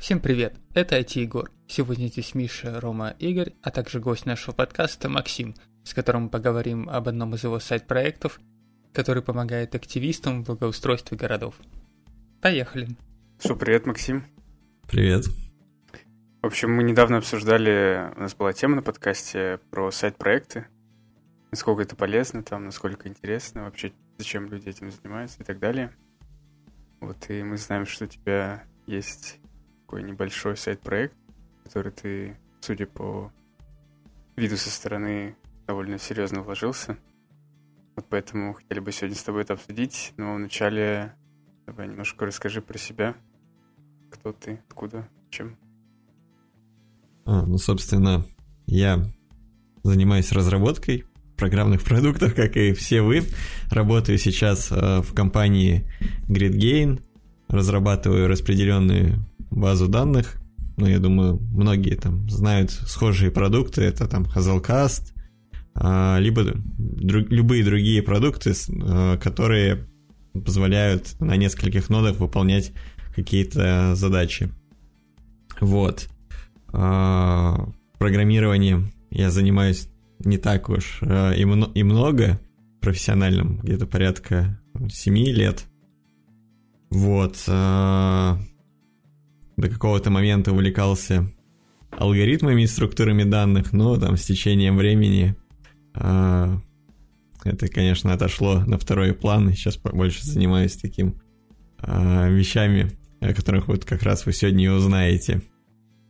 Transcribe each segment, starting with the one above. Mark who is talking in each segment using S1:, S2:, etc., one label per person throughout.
S1: Всем привет, это IT Егор. Сегодня здесь Миша, Рома, Игорь, а также гость нашего подкаста Максим, с которым мы поговорим об одном из его сайт-проектов, который помогает активистам в благоустройстве городов. Поехали.
S2: Что, привет, Максим.
S3: Привет.
S2: В общем, мы недавно обсуждали, у нас была тема на подкасте про сайт-проекты, насколько это полезно там, насколько интересно, вообще зачем люди этим занимаются и так далее. Вот, и мы знаем, что у тебя есть такой небольшой сайт-проект, который ты, судя по виду со стороны, довольно серьезно вложился. Вот поэтому хотели бы сегодня с тобой это обсудить, но вначале давай немножко расскажи про себя. Кто ты, откуда, чем?
S3: А, ну, собственно, я занимаюсь разработкой программных продуктов, как и все вы. Работаю сейчас э, в компании GridGain, разрабатываю распределенную базу данных. Ну, я думаю, многие там знают схожие продукты. Это там Hazelcast, а, либо друг, любые другие продукты, а, которые позволяют на нескольких нодах выполнять какие-то задачи. Вот. А, программированием я занимаюсь не так уж и, много профессиональным, где-то порядка 7 лет. Вот до какого-то момента увлекался алгоритмами и структурами данных, но там с течением времени э, это, конечно, отошло на второй план. Сейчас больше занимаюсь таким э, вещами, о которых вот как раз вы сегодня и узнаете.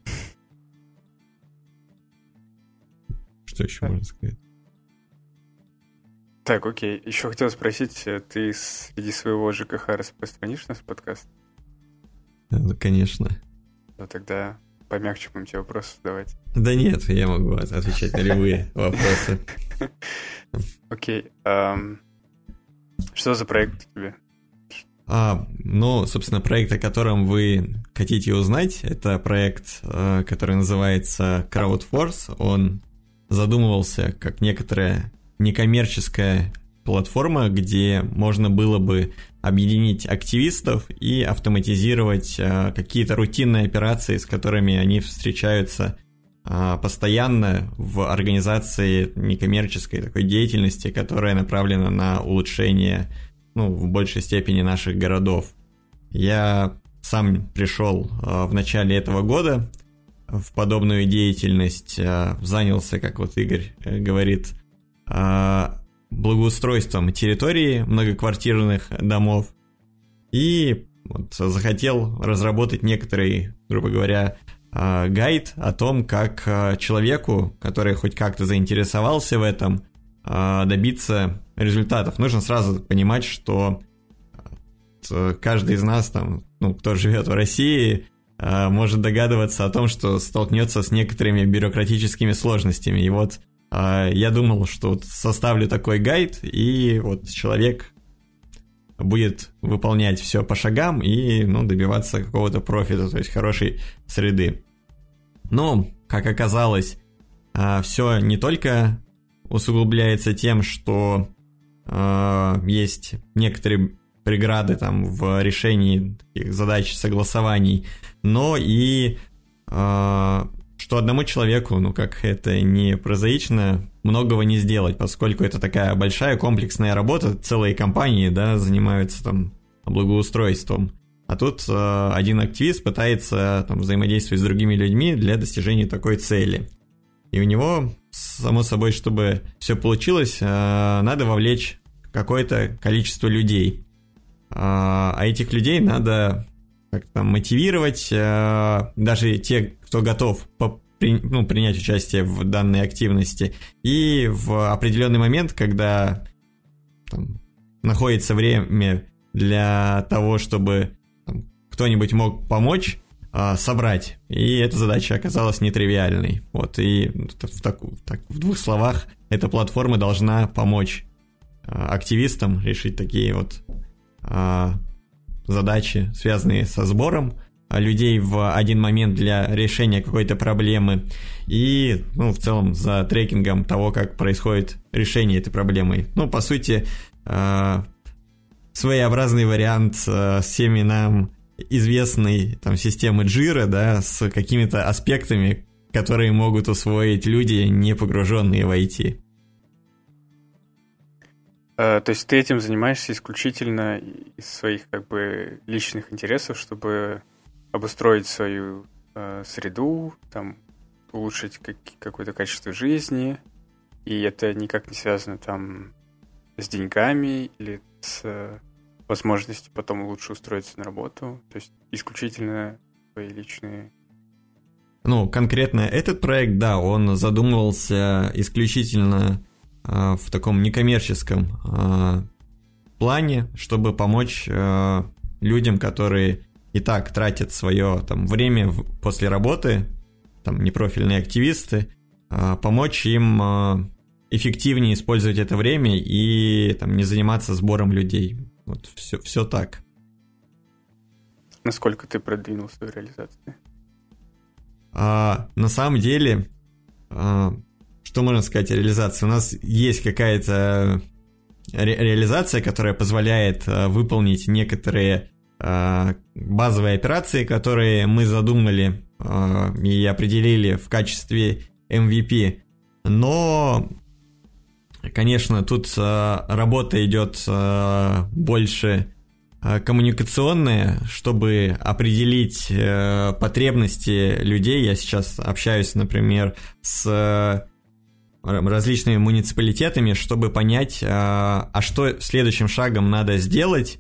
S3: Что еще можно сказать?
S2: Так, окей. Еще хотел спросить, э, ты среди своего ЖКХ распространишь нас подкаст?
S3: Ну, конечно.
S2: Ну тогда помягче будем тебе вопросы задавать.
S3: Да нет, я могу отвечать на любые вопросы.
S2: Окей. Что за проект у тебя?
S3: А, ну, собственно, проект, о котором вы хотите узнать, это проект, э, который называется CrowdForce. Он задумывался как некоторая некоммерческая платформа, где можно было бы объединить активистов и автоматизировать э, какие-то рутинные операции, с которыми они встречаются э, постоянно в организации некоммерческой такой деятельности, которая направлена на улучшение, ну, в большей степени наших городов. Я сам пришел э, в начале этого года в подобную деятельность, занялся, как вот Игорь э, говорит, благоустройством территории многоквартирных домов и вот захотел разработать некоторый, грубо говоря, а, гайд о том, как а, человеку, который хоть как-то заинтересовался в этом, добиться результатов. Нужно сразу понимать, что каждый из нас, там, ну, кто живет в России, может догадываться о том, что столкнется с некоторыми бюрократическими сложностями. И вот я думал, что вот составлю такой гайд, и вот человек будет выполнять все по шагам и ну, добиваться какого-то профита, то есть хорошей среды. Но, как оказалось, а, все не только усугубляется тем, что а, есть некоторые преграды там в решении таких задач согласований, но и что одному человеку, ну как это не прозаично, многого не сделать, поскольку это такая большая комплексная работа, целые компании, да, занимаются там благоустройством. А тут э, один активист пытается там, взаимодействовать с другими людьми для достижения такой цели. И у него, само собой, чтобы все получилось, э, надо вовлечь какое-то количество людей. Э, а этих людей надо как там мотивировать э, даже те, кто готов при, ну, принять участие в данной активности. И в определенный момент, когда там, находится время для того, чтобы кто-нибудь мог помочь, э, собрать. И эта задача оказалась нетривиальной. Вот, и в, так, так, в двух словах, эта платформа должна помочь э, активистам решить такие вот э, задачи, связанные со сбором людей в один момент для решения какой-то проблемы и, ну, в целом за трекингом того, как происходит решение этой проблемы. Ну, по сути, э, своеобразный вариант э, всеми нам известной там системы Jira, да, с какими-то аспектами, которые могут усвоить люди, не погруженные в IT.
S2: А, то есть ты этим занимаешься исключительно из своих как бы личных интересов, чтобы обустроить свою э, среду, там улучшить как, какое-то качество жизни, и это никак не связано там с деньгами или с э, возможностью потом лучше устроиться на работу, то есть исключительно свои личные.
S3: Ну, конкретно этот проект, да, он задумывался исключительно э, в таком некоммерческом э, плане, чтобы помочь э, людям, которые и так тратят свое там, время в, после работы, там непрофильные активисты, э, помочь им э, эффективнее использовать это время и там, не заниматься сбором людей. Вот все, все так.
S2: Насколько ты продвинул свою реализацию?
S3: А, на самом деле, а, что можно сказать о реализации? У нас есть какая-то ре- реализация, которая позволяет а, выполнить некоторые а, базовые операции, которые мы задумали а, и определили в качестве MVP. Но, конечно, тут а, работа идет а, больше Э, коммуникационные, чтобы определить э, потребности людей. Я сейчас общаюсь, например, с э, различными муниципалитетами, чтобы понять, а что следующим шагом надо сделать,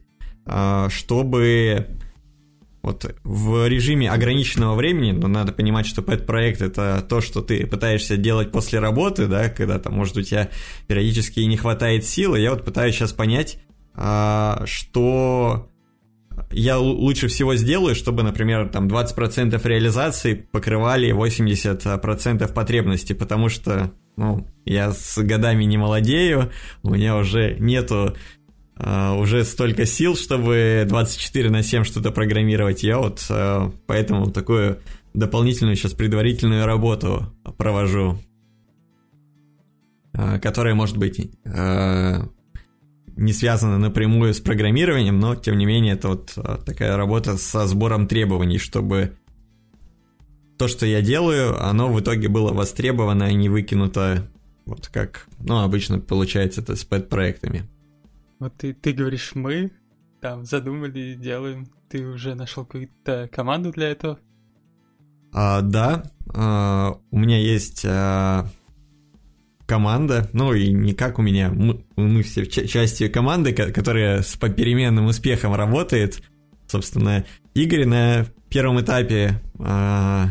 S3: чтобы вот в режиме ограниченного времени, но надо понимать, что пэт проект это то, что ты пытаешься делать после работы, да, когда там, может, у тебя периодически не хватает силы. Я вот пытаюсь сейчас понять, а, что я лучше всего сделаю, чтобы, например, там 20% реализации покрывали 80% потребностей, потому что, ну, я с годами не молодею, у меня уже нету Uh, уже столько сил, чтобы 24 на 7 что-то программировать. Я вот uh, поэтому такую дополнительную сейчас предварительную работу провожу, uh, которая может быть не связано напрямую с программированием, но тем не менее это вот а, такая работа со сбором требований, чтобы то, что я делаю, оно в итоге было востребовано и не выкинуто, вот как, ну, обычно получается это с пэт-проектами.
S1: Вот ты, ты говоришь «мы», там, задумали, делаем. Ты уже нашел какую-то команду для этого?
S3: А, да, а, у меня есть а, команда, ну и не как у меня, мы, мы все частью команды, которая с попеременным успехом работает. Собственно, Игорь на первом этапе э,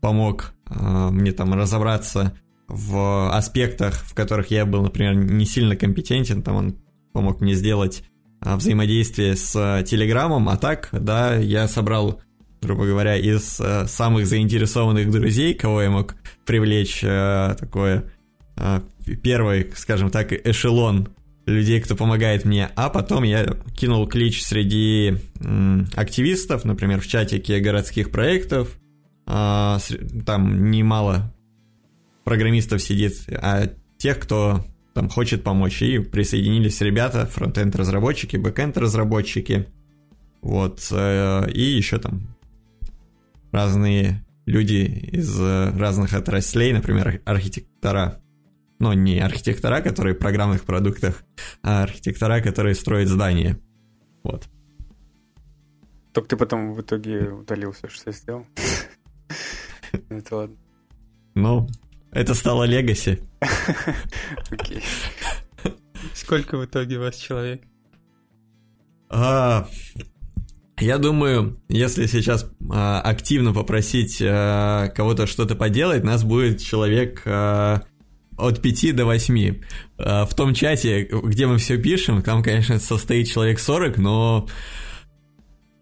S3: помог э, мне там разобраться в аспектах, в которых я был, например, не сильно компетентен, там он помог мне сделать э, взаимодействие с Телеграмом, а так, да, я собрал грубо говоря, из э, самых заинтересованных друзей, кого я мог привлечь э, такое первый, скажем так, эшелон людей, кто помогает мне, а потом я кинул клич среди активистов, например, в чатике городских проектов, а, там немало программистов сидит, а тех, кто там хочет помочь, и присоединились ребята, frontend разработчики, backend разработчики, вот, э, и еще там разные люди из разных отраслей, например, архитектора ну, не архитектора, которые в программных продуктах, а архитектора, которые строят здания. Вот.
S2: Только ты потом в итоге удалил все, что я сделал. Это ладно.
S3: Ну, это стало легаси.
S2: Окей.
S1: Сколько в итоге у вас человек?
S3: А, я думаю, если сейчас а, активно попросить а, кого-то что-то поделать, нас будет человек а, от 5 до 8. А, в том чате, где мы все пишем, там, конечно, состоит человек 40, но...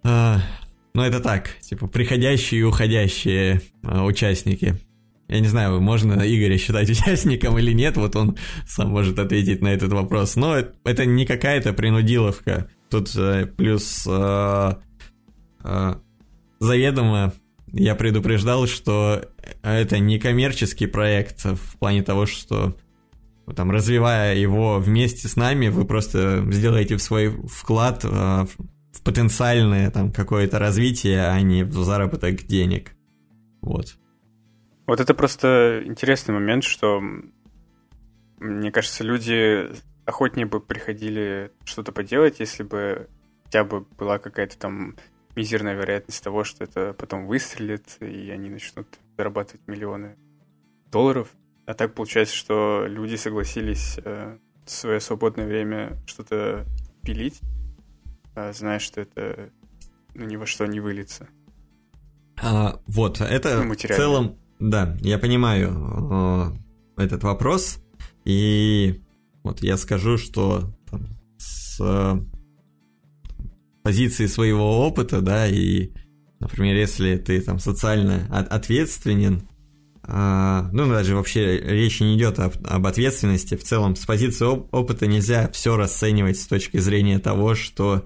S3: А, но это так, типа, приходящие и уходящие а, участники. Я не знаю, можно Игоря считать участником или нет, вот он сам может ответить на этот вопрос. Но это не какая-то принудиловка. Тут э, плюс заведомо я предупреждал, что это не коммерческий проект в плане того, что там, развивая его вместе с нами, вы просто сделаете свой вклад, а, в потенциальное там какое-то развитие, а не в заработок денег. Вот.
S2: Вот это просто интересный момент, что мне кажется, люди охотнее бы приходили что-то поделать, если бы хотя бы была какая-то там мизерная вероятность того, что это потом выстрелит, и они начнут зарабатывать миллионы долларов. А так получается, что люди согласились э, в свое свободное время что-то пилить, э, зная, что это ну, ни во что не выльется.
S3: А, вот, это ну, в целом, да, я понимаю э, этот вопрос, и вот я скажу, что там, с позиции своего опыта, да, и, например, если ты там социально ответственен, а, ну, даже вообще речи не идет об, об ответственности. В целом, с позиции оп- опыта нельзя все расценивать с точки зрения того, что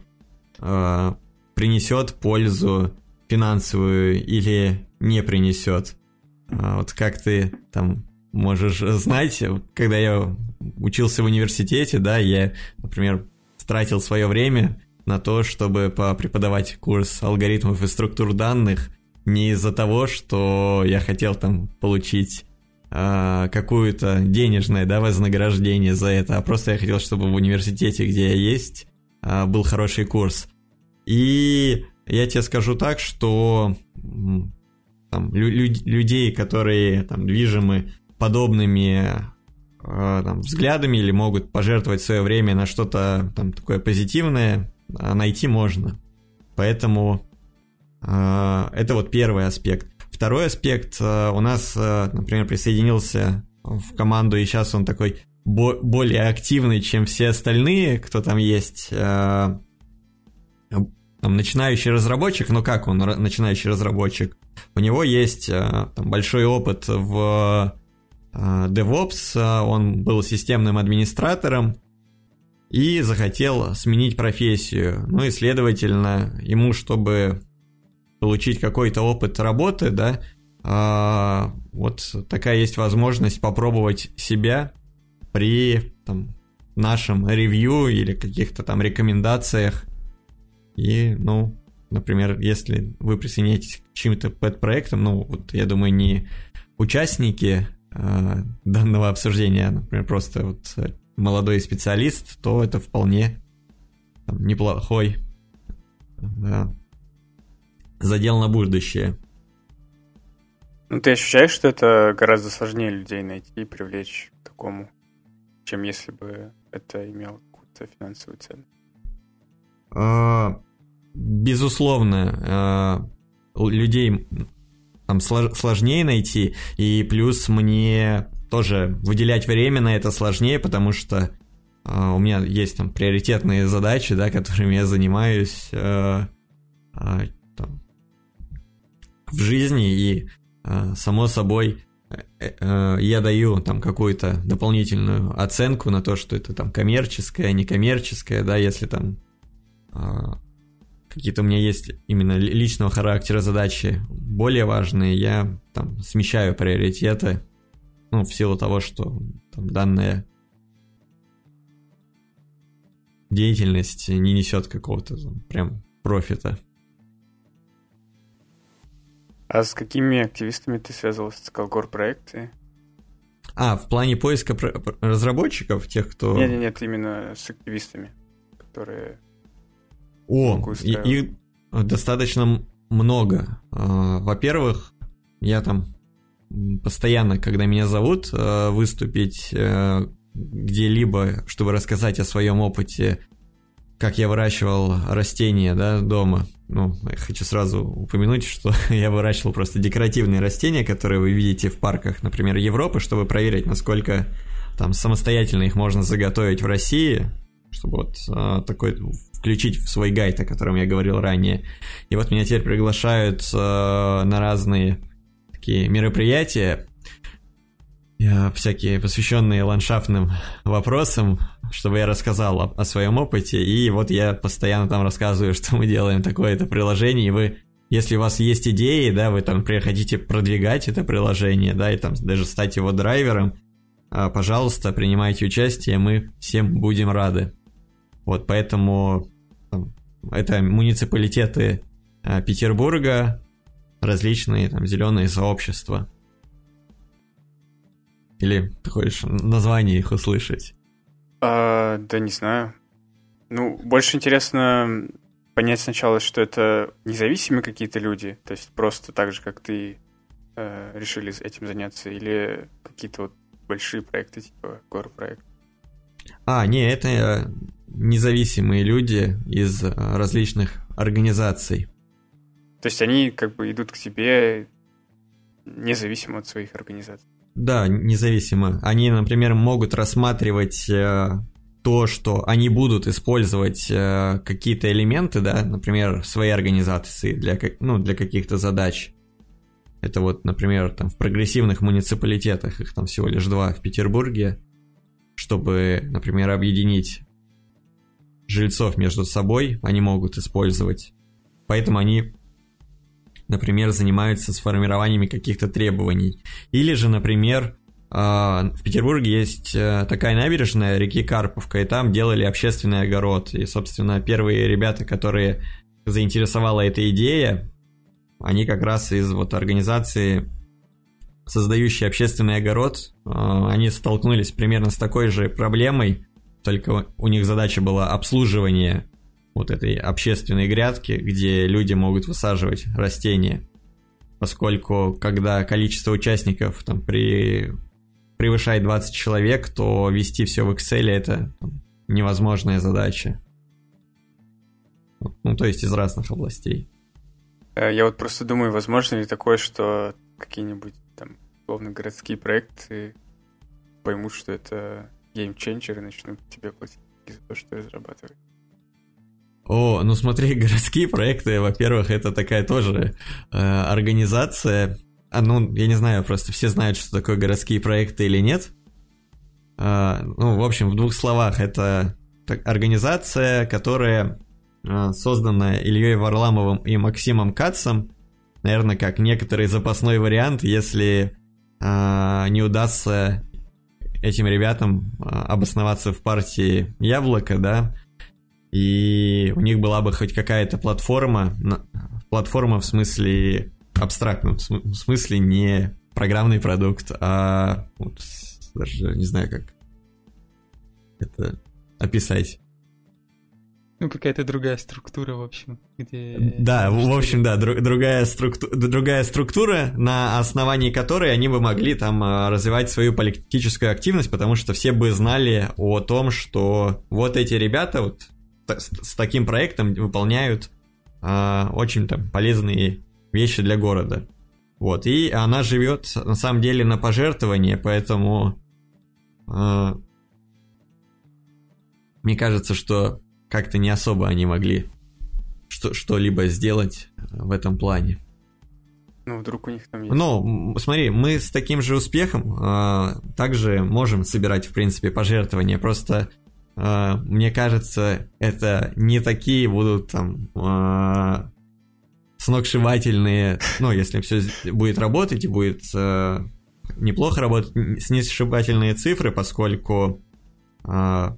S3: а, принесет пользу финансовую или не принесет. А, вот как ты там можешь знать, когда я учился в университете, да, я, например, тратил свое время на то, чтобы преподавать курс алгоритмов и структур данных, не из-за того, что я хотел там получить э, какую-то денежное да, вознаграждение за это, а просто я хотел, чтобы в университете, где я есть, э, был хороший курс. И я тебе скажу так, что там, лю- людей, которые там, движимы подобными э, там, взглядами или могут пожертвовать свое время на что-то там такое позитивное, найти можно. Поэтому а, это вот первый аспект. Второй аспект, а, у нас, а, например, присоединился в команду, и сейчас он такой более активный, чем все остальные, кто там есть. Там, начинающий разработчик, ну как он начинающий разработчик? У него есть там, большой опыт в DevOps, он был системным администратором и захотел сменить профессию. Ну и, следовательно, ему, чтобы получить какой-то опыт работы, да, а, вот такая есть возможность попробовать себя при там, нашем ревью или каких-то там рекомендациях. И, ну, например, если вы присоединяетесь к чьим-то пэт-проектам, ну, вот я думаю, не участники э, данного обсуждения, а, например, просто вот молодой специалист, то это вполне там, неплохой да, задел на будущее.
S2: Ну, ты ощущаешь, что это гораздо сложнее людей найти и привлечь к такому, чем если бы это имело какую-то финансовую цену?
S3: А, безусловно, а, людей там сложнее найти, и плюс мне тоже выделять время на это сложнее, потому что а, у меня есть там приоритетные задачи, да, которыми я занимаюсь в жизни, и э, само собой э, э, я даю там какую-то дополнительную оценку на то, что это там коммерческое, некоммерческое, да, если там какие-то у меня есть именно личного характера задачи более важные, я там смещаю приоритеты, ну, в силу того, что там, данная деятельность не несет какого-то там, прям профита.
S2: А с какими активистами ты связывался? с Calcore проекты?
S3: А, в плане поиска разработчиков, тех, кто...
S2: Нет, нет, нет, именно с активистами, которые...
S3: О, их достаточно много. А, во-первых, я там постоянно, когда меня зовут а, выступить э, где-либо, чтобы рассказать о своем опыте, как я выращивал растения да, дома, ну, я хочу сразу упомянуть, что я выращивал просто декоративные растения, которые вы видите в парках, например, Европы, чтобы проверить, насколько там самостоятельно их можно заготовить в России, чтобы вот а, такой включить в свой гайд, о котором я говорил ранее. И вот меня теперь приглашают а, на разные такие мероприятия, всякие посвященные ландшафтным вопросам, чтобы я рассказал о, о своем опыте, и вот я постоянно там рассказываю, что мы делаем такое-то приложение, и вы, если у вас есть идеи, да, вы там, например, хотите продвигать это приложение, да, и там даже стать его драйвером, а, пожалуйста, принимайте участие, мы всем будем рады. Вот, поэтому там, это муниципалитеты э, Петербурга, различные там зеленые сообщества. Или ты хочешь название их услышать?
S2: А, да не знаю. Ну, больше интересно понять сначала, что это независимые какие-то люди, то есть просто так же, как ты, э, решили этим заняться, или какие-то вот большие проекты, типа гор-проект?
S3: А, не, это э, независимые люди из э, различных организаций.
S2: То есть они как бы идут к тебе независимо от своих организаций?
S3: Да, независимо. Они, например, могут рассматривать э, то, что они будут использовать э, какие-то элементы, да, например, в своей организации для, ну, для каких-то задач. Это вот, например, там в прогрессивных муниципалитетах, их там всего лишь два в Петербурге, чтобы, например, объединить жильцов между собой, они могут использовать. Поэтому они, например, занимаются сформированием каких-то требований. Или же, например, а, в Петербурге есть э, такая набережная реки Карповка, и там делали общественный огород. И, собственно, первые ребята, которые заинтересовала эта идея, они как раз из вот организации, создающей общественный огород, а, они столкнулись примерно с такой же проблемой, только у них задача была обслуживание вот этой общественной грядки, где люди могут высаживать растения. Поскольку, когда количество участников там, при превышает 20 человек, то вести все в Excel это там, невозможная задача. Ну, то есть из разных областей.
S2: Э, я вот просто думаю, возможно ли такое, что какие-нибудь там условно городские проекты поймут, что это геймченджер и начнут тебе платить за то, что разрабатывают.
S3: О, ну смотри, городские проекты, во-первых, это такая тоже э, организация, а, ну, я не знаю, просто все знают, что такое городские проекты или нет. А, ну, в общем, в двух словах, это организация, которая а, создана Ильей Варламовым и Максимом Кацем. Наверное, как некоторый запасной вариант, если а, не удастся этим ребятам а, обосноваться в партии Яблоко, да, и у них была бы хоть какая-то платформа, платформа в смысле абстрактном смысле не программный продукт, а вот, даже не знаю как это описать.
S1: Ну, какая-то другая структура, в общем, где...
S3: Да, в общем, да, дру- другая, структу- другая структура, на основании которой они бы могли там а, развивать свою политическую активность, потому что все бы знали о том, что вот эти ребята вот с, с таким проектом выполняют а, очень там полезные вещи для города. Вот, и она живет на самом деле на пожертвование, поэтому э, мне кажется, что как-то не особо они могли что- что-либо сделать в этом плане.
S2: Ну, вдруг у них там есть.
S3: Ну, смотри, мы с таким же успехом э, также можем собирать, в принципе, пожертвования. Просто э, мне кажется, это не такие будут там э, сногсшибательные, ну, если все будет работать и будет э, неплохо работать, сногсшибательные цифры, поскольку э,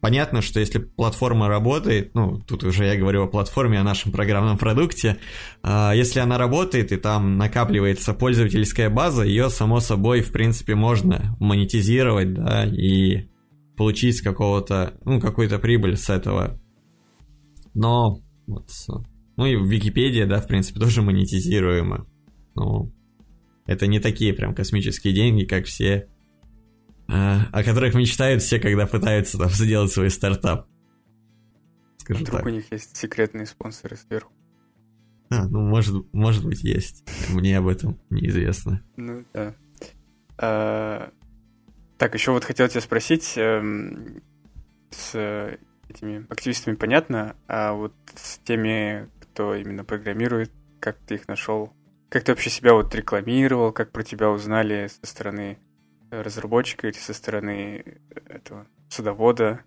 S3: понятно, что если платформа работает, ну, тут уже я говорю о платформе, о нашем программном продукте, э, если она работает и там накапливается пользовательская база, ее, само собой, в принципе, можно монетизировать, да, и получить какого-то, ну, какую-то прибыль с этого. Но вот ну и Википедия, да, в принципе, тоже монетизируема. Ну, это не такие прям космические деньги, как все, а, о которых мечтают все, когда пытаются там сделать свой стартап.
S2: Скажу Вдруг так. у них есть секретные спонсоры сверху.
S3: А, ну, может, может быть, есть. Мне об этом неизвестно.
S2: Ну, да. А, так, еще вот хотел тебя спросить, эм, с этими активистами понятно, а вот с теми, кто именно программирует, как ты их нашел, как ты вообще себя вот рекламировал, как про тебя узнали со стороны разработчика или со стороны этого садовода,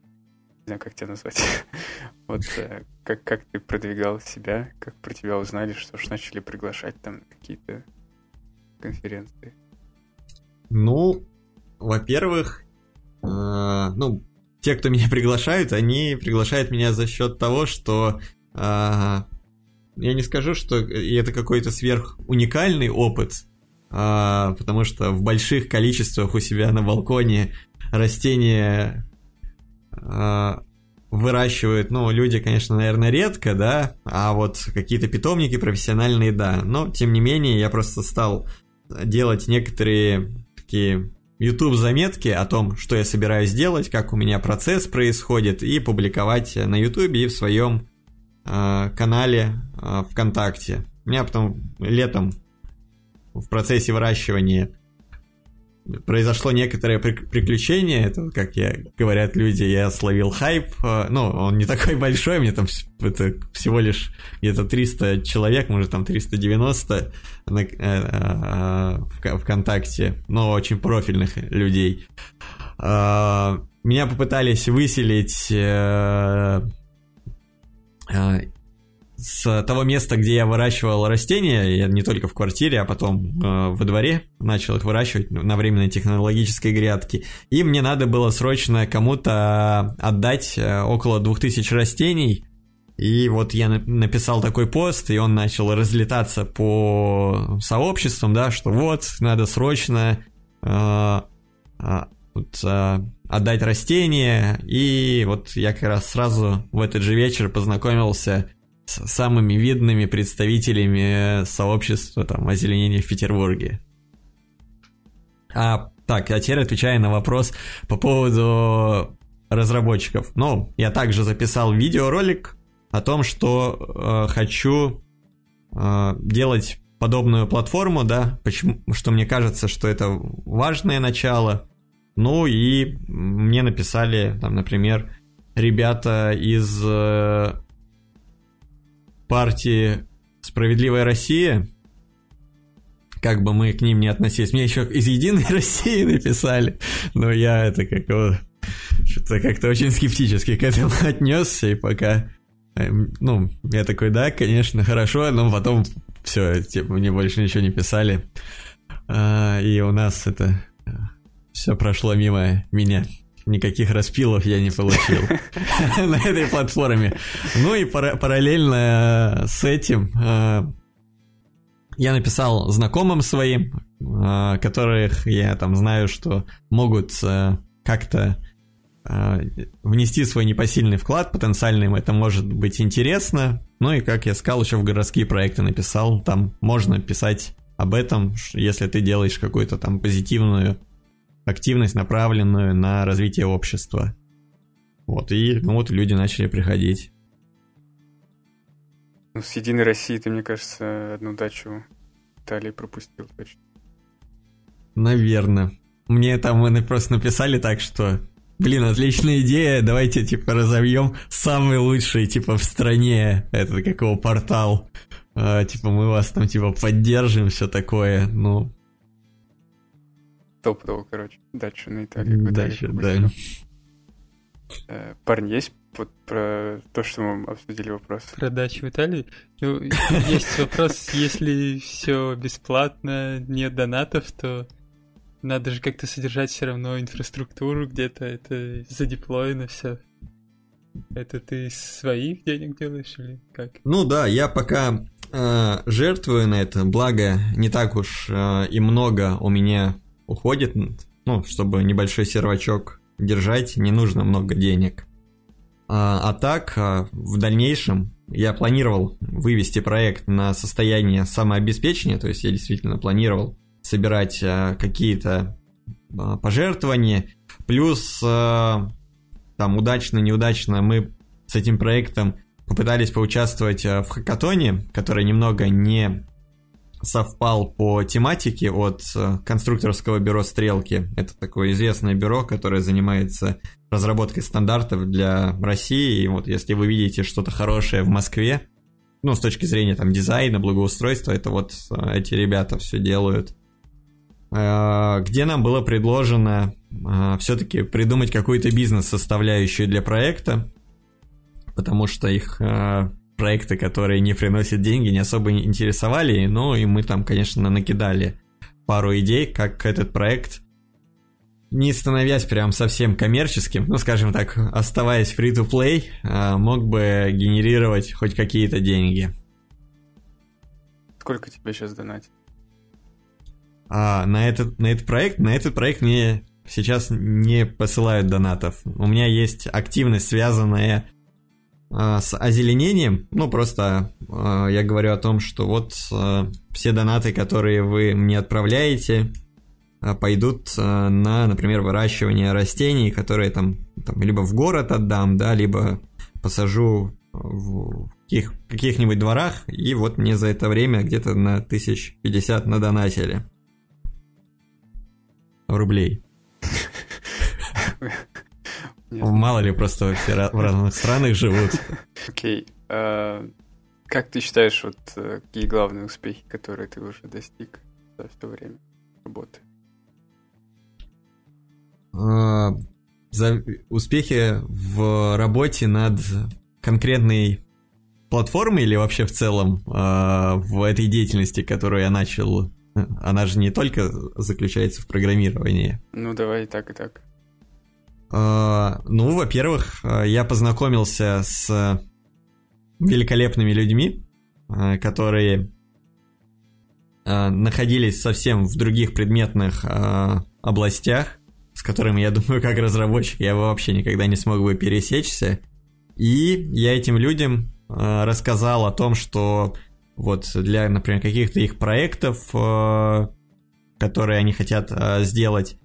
S2: не знаю, как тебя назвать. вот э, как, как ты продвигал себя, как про тебя узнали, что ж начали приглашать там какие-то конференции?
S3: Ну, во-первых, э, ну, те, кто меня приглашают, они приглашают меня за счет того, что я не скажу, что это какой-то сверх уникальный опыт, а, потому что в больших количествах у себя на балконе растения а, выращивают, ну, люди, конечно, наверное, редко, да, а вот какие-то питомники профессиональные, да. Но, тем не менее, я просто стал делать некоторые такие YouTube заметки о том, что я собираюсь делать, как у меня процесс происходит, и публиковать на YouTube и в своем э, канале э, ВКонтакте. У меня потом летом в процессе выращивания произошло некоторое приключение, это, как я, говорят люди, я словил хайп, э, ну, он не такой большой, мне там это всего лишь где-то 300 человек, может там 390 на, э, э, в ВКонтакте, но очень профильных людей. Э, меня попытались выселить э, э, с того места, где я выращивал растения, я не только в квартире, а потом э, во дворе начал их выращивать на временной технологической грядке. И мне надо было срочно кому-то отдать э, около 2000 растений. И вот я написал такой пост, и он начал разлетаться по сообществам, да, что вот, надо срочно э, э, вот, э, отдать растения. И вот я как раз сразу в этот же вечер познакомился самыми видными представителями сообщества там, озеленения в Петербурге. А, так, а теперь отвечая на вопрос по поводу разработчиков. Ну, я также записал видеоролик о том, что э, хочу э, делать подобную платформу, да, почему, что мне кажется, что это важное начало. Ну и мне написали, там, например, ребята из э, партии «Справедливая Россия», как бы мы к ним не относились. Мне еще из «Единой России» написали, но я это как что-то как-то очень скептически к этому отнесся, и пока... Эм, ну, я такой, да, конечно, хорошо, но потом все, типа, мне больше ничего не писали. А, и у нас это все прошло мимо меня никаких распилов я не получил на этой платформе. Ну и параллельно с этим э, я написал знакомым своим, э, которых я там знаю, что могут э, как-то внести свой непосильный вклад, потенциально им это может быть интересно. Ну и, как я сказал, еще в городские проекты написал, там можно писать об этом, если ты делаешь какую-то там позитивную активность, направленную на развитие общества. Вот, и ну, вот люди начали приходить.
S2: Ну, с Единой России ты, мне кажется, одну дачу Италии пропустил точно.
S3: Наверное. Мне там мы просто написали так, что Блин, отличная идея, давайте, типа, разовьем самый лучший, типа, в стране, это какого портал. А, типа, мы вас там, типа, поддержим, все такое, ну,
S2: Стопудово, короче. Дачу на Италию.
S3: Дачу, да.
S2: Э, парни, есть вот про то, что мы обсудили вопрос?
S1: Про дачу в Италии? Ну, есть вопрос, если все бесплатно, нет донатов, то надо же как-то содержать все равно инфраструктуру где-то, это задеплоено все. Это ты своих денег делаешь или как?
S3: Ну да, я пока э, жертвую на это, благо не так уж э, и много у меня уходит, ну, чтобы небольшой сервачок держать, не нужно много денег. А, а так, а, в дальнейшем я планировал вывести проект на состояние самообеспечения, то есть я действительно планировал собирать а, какие-то а, пожертвования, плюс там удачно-неудачно мы с этим проектом попытались поучаствовать в хакатоне, который немного не совпал по тематике от э, конструкторского бюро «Стрелки». Это такое известное бюро, которое занимается разработкой стандартов для России. И вот если вы видите что-то хорошее в Москве, ну, с точки зрения там дизайна, благоустройства, это вот э, эти ребята все делают. Э, где нам было предложено все-таки придумать какую-то бизнес-составляющую для проекта, потому что их проекты, которые не приносят деньги, не особо интересовали, ну и мы там, конечно, накидали пару идей, как этот проект не становясь прям совсем коммерческим, ну, скажем так, оставаясь free-to-play, а, мог бы генерировать хоть какие-то деньги.
S2: Сколько тебе сейчас донатить?
S3: А, на, этот, на этот проект, на этот проект мне сейчас не посылают донатов. У меня есть активность, связанная с озеленением. Ну, просто а, я говорю о том, что вот а, все донаты, которые вы мне отправляете, а, пойдут а, на, например, выращивание растений, которые там, там либо в город отдам, да, либо посажу в каких, каких-нибудь дворах, и вот мне за это время где-то на 1050 надонатили рублей. Мало ли, просто все в разных странах живут.
S2: Окей. А, как ты считаешь, вот э, какие главные успехи, которые ты уже достиг за все время работы?
S3: А, за успехи в работе над конкретной платформой или вообще в целом а, в этой деятельности, которую я начал, она же не только заключается в программировании.
S2: Ну, давай и так, и так.
S3: А, ну, во-первых, я познакомился с великолепными людьми, которые находились совсем в других предметных областях, с которыми, я думаю, как разработчик я вообще никогда не смог бы пересечься. И я этим людям рассказал о том, что вот для, например, каких-то их проектов, которые они хотят сделать,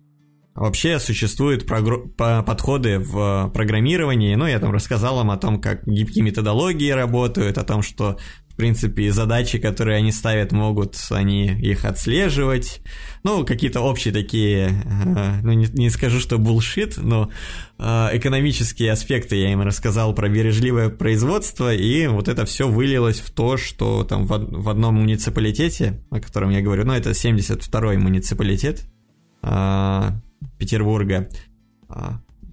S3: вообще существуют подходы в программировании. Ну, я там рассказал им о том, как гибкие методологии работают, о том, что в принципе, задачи, которые они ставят, могут они их отслеживать. Ну, какие-то общие такие, э, ну, не, не скажу, что булшит, но э, экономические аспекты я им рассказал про бережливое производство, и вот это все вылилось в то, что там в, в одном муниципалитете, о котором я говорю, ну, это 72-й муниципалитет э, Петербурга,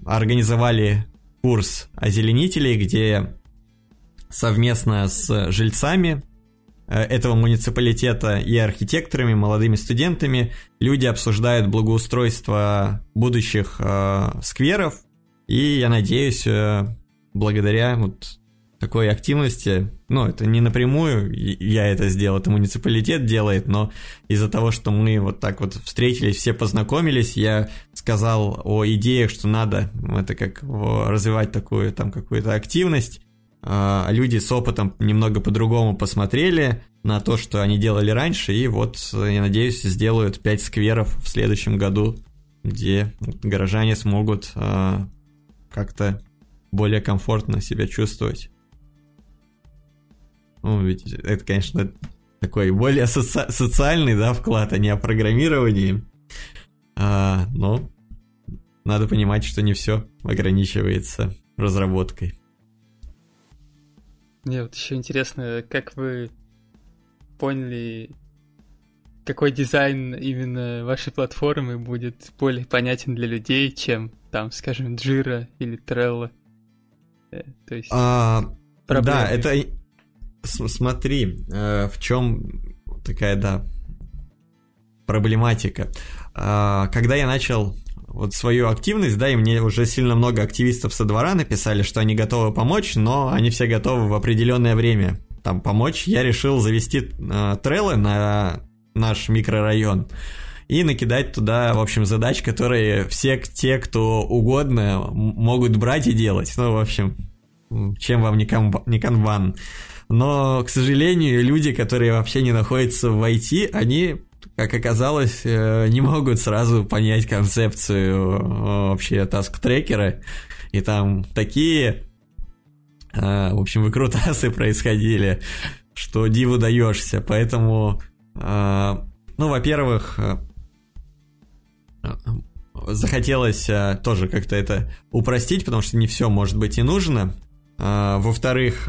S3: организовали курс озеленителей, где совместно с жильцами э, этого муниципалитета и архитекторами, молодыми студентами. Люди обсуждают благоустройство будущих э, скверов. И я надеюсь, э, благодаря вот такой активности, ну, это не напрямую я это сделал, это муниципалитет делает, но из-за того, что мы вот так вот встретились, все познакомились, я сказал о идеях, что надо это как развивать такую там какую-то активность, а, люди с опытом немного по-другому посмотрели на то, что они делали раньше, и вот, я надеюсь, сделают 5 скверов в следующем году, где горожане смогут а, как-то более комфортно себя чувствовать. Ну, ведь это, конечно, такой более соци- социальный, да, вклад, а не о программировании. А, но надо понимать, что не все ограничивается разработкой.
S1: Мне вот еще интересно, как вы поняли, какой дизайн именно вашей платформы будет более понятен для людей, чем там, скажем, Jira или Trello.
S3: Э, то есть... А, да, это... Смотри, э, в чем такая, да, проблематика. А, когда я начал вот свою активность, да, и мне уже сильно много активистов со двора написали, что они готовы помочь, но они все готовы в определенное время там помочь. Я решил завести э, треллы на наш микрорайон и накидать туда, в общем, задач, которые все те, кто угодно, могут брать и делать. Ну, в общем, чем вам не, кам- не канбан. Но, к сожалению, люди, которые вообще не находятся в IT, они как оказалось, э, не могут сразу понять концепцию э, вообще таск-трекера. И там такие, э, в общем, выкрутасы происходили, что диву даешься. Поэтому, ну, во-первых, захотелось тоже как-то это упростить, потому что не все может быть и нужно. Во-вторых,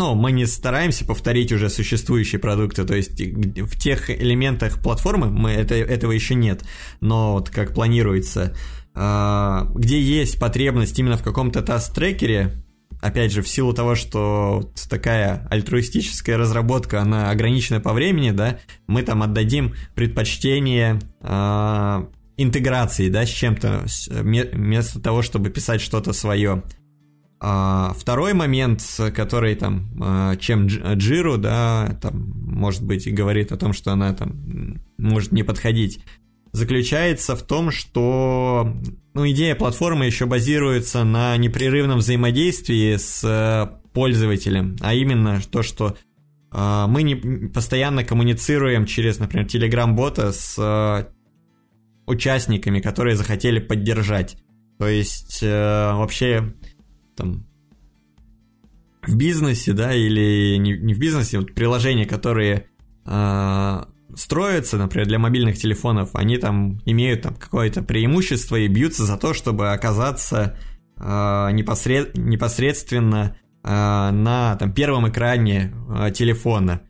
S3: ну, мы не стараемся повторить уже существующие продукты, то есть в тех элементах платформы мы это, этого еще нет, но вот как планируется, э, где есть потребность именно в каком-то таст-трекере, опять же, в силу того, что такая альтруистическая разработка, она ограничена по времени, да, мы там отдадим предпочтение э, интеграции, да, с чем-то, вместо того, чтобы писать что-то свое. А второй момент, который там, а, чем Джиру, да, там, может быть, говорит о том, что она там может не подходить, заключается в том, что ну, идея платформы еще базируется на непрерывном взаимодействии с э, пользователем, а именно то, что э, мы не постоянно коммуницируем через, например, Telegram-бота с э, участниками, которые захотели поддержать. То есть э, вообще там в бизнесе, да, или не, не в бизнесе, вот приложения, которые э, строятся, например, для мобильных телефонов, они там имеют там какое-то преимущество и бьются за то, чтобы оказаться э, непосред, непосредственно э, на там, первом экране э, телефона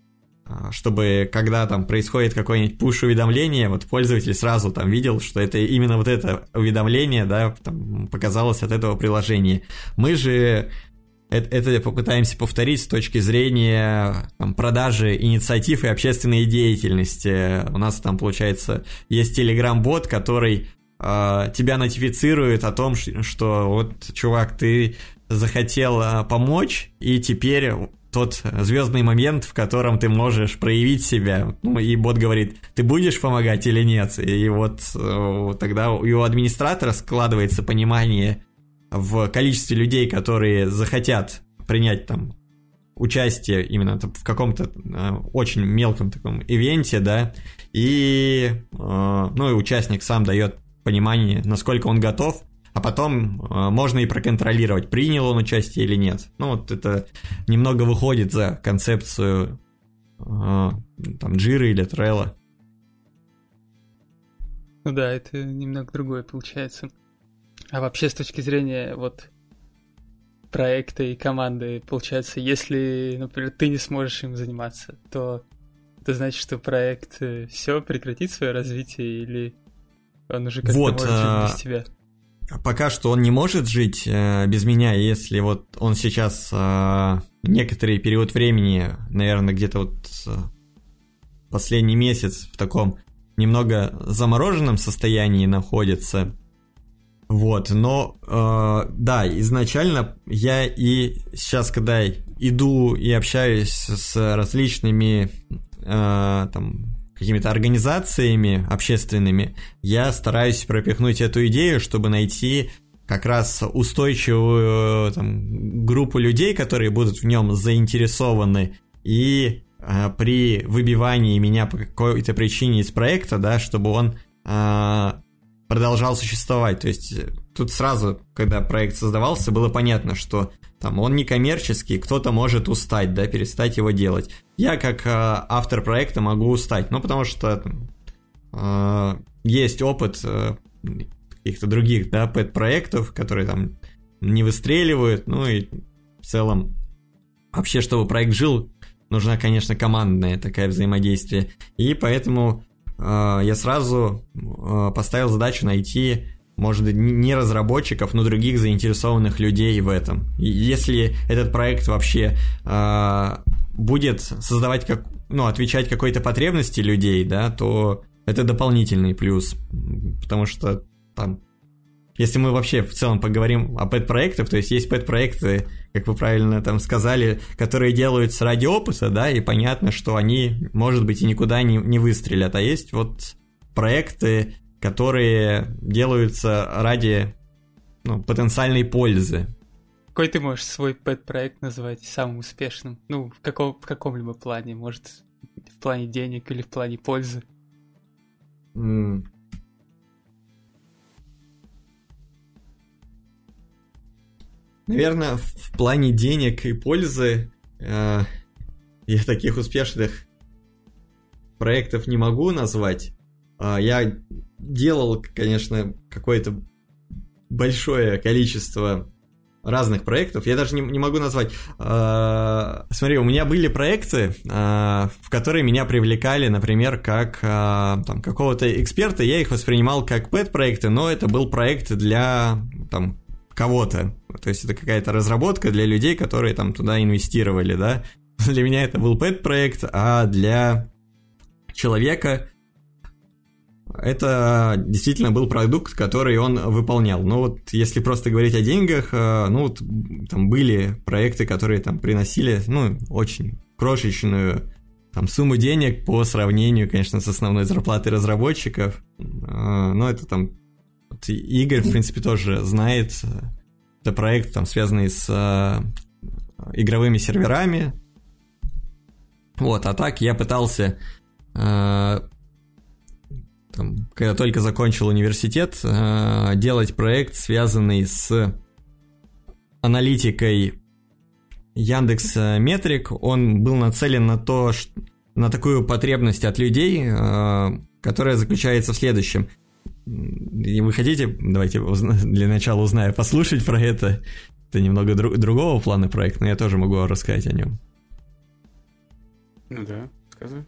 S3: чтобы когда там происходит какое-нибудь пуш-уведомление, вот пользователь сразу там видел, что это именно вот это уведомление, да, там, показалось от этого приложения. Мы же это, это попытаемся повторить с точки зрения там, продажи инициатив и общественной деятельности. У нас там, получается, есть Telegram-бот, который э, тебя нотифицирует о том, что вот, чувак, ты захотел э, помочь, и теперь тот звездный момент, в котором ты можешь проявить себя. Ну, и бот говорит, ты будешь помогать или нет? И вот э, тогда у администратора складывается понимание в количестве людей, которые захотят принять там участие именно в каком-то э, очень мелком таком ивенте, да, и, э, ну, и участник сам дает понимание, насколько он готов, а потом э, можно и проконтролировать, принял он участие или нет. Ну, вот это немного выходит за концепцию э, там Джиры или Трелла.
S1: Ну да, это немного другое получается. А вообще с точки зрения вот проекта и команды, получается, если, например, ты не сможешь им заниматься, то это значит, что проект э, все прекратит свое развитие или он уже как-то вот, может жить а, без тебя?
S3: Пока что он не может жить э, без меня, если вот он сейчас э, некоторый период времени, наверное, где-то вот э, последний месяц в таком немного замороженном состоянии находится, вот, но э, да, изначально я и сейчас, когда иду и общаюсь с различными э, там какими-то организациями общественными, я стараюсь пропихнуть эту идею, чтобы найти как раз устойчивую там, группу людей, которые будут в нем заинтересованы, и э, при выбивании меня по какой-то причине из проекта, да, чтобы он э, продолжал существовать. То есть э, тут сразу, когда проект создавался, было понятно, что там он не коммерческий, кто-то может устать, да, перестать его делать. Я как э, автор проекта могу устать, ну потому что э, есть опыт э, каких-то других, да, пэт-проектов, которые там не выстреливают, ну и в целом вообще, чтобы проект жил, нужна, конечно, командная такая взаимодействие. И поэтому Э, я сразу э, поставил задачу найти, может быть, не разработчиков, но других заинтересованных людей в этом. И если этот проект вообще э, будет создавать как, ну, отвечать какой-то потребности людей, да, то это дополнительный плюс, потому что там если мы вообще в целом поговорим о пэт-проектах, то есть есть пэт-проекты, как вы правильно там сказали, которые делаются ради опыта, да, и понятно, что они, может быть, и никуда не, не выстрелят, а есть вот проекты, которые делаются ради ну, потенциальной пользы.
S1: Какой ты можешь свой пэт-проект назвать самым успешным? Ну, в, каком, в каком-либо плане, может, в плане денег или в плане пользы?
S3: Mm. Наверное, в плане денег и пользы э, я таких успешных проектов не могу назвать. Э, я делал, конечно, какое-то большое количество разных проектов. Я даже не, не могу назвать. Э, смотри, у меня были проекты, э, в которые меня привлекали, например, как э, там, какого-то эксперта. Я их воспринимал как пэт-проекты, но это был проект для там, кого-то. То есть это какая-то разработка для людей, которые там туда инвестировали, да. Для меня это был пэт-проект, а для человека это действительно был продукт, который он выполнял. Но вот если просто говорить о деньгах, э, ну вот там были проекты, которые там приносили, ну, очень крошечную там сумму денег по сравнению, конечно, с основной зарплатой разработчиков. Э, но это там вот Игорь, в принципе, тоже знает. Это проект, там, связанный с э, игровыми серверами. Вот, а так я пытался там, когда только закончил университет, э, делать проект, связанный с аналитикой Яндекс Метрик. Он был нацелен на то, на такую потребность от людей, э, которая заключается в следующем. Вы хотите, давайте для начала узнаю, послушать про это. Это немного друг, другого плана проект, но я тоже могу рассказать о нем.
S2: Ну да, сказывай.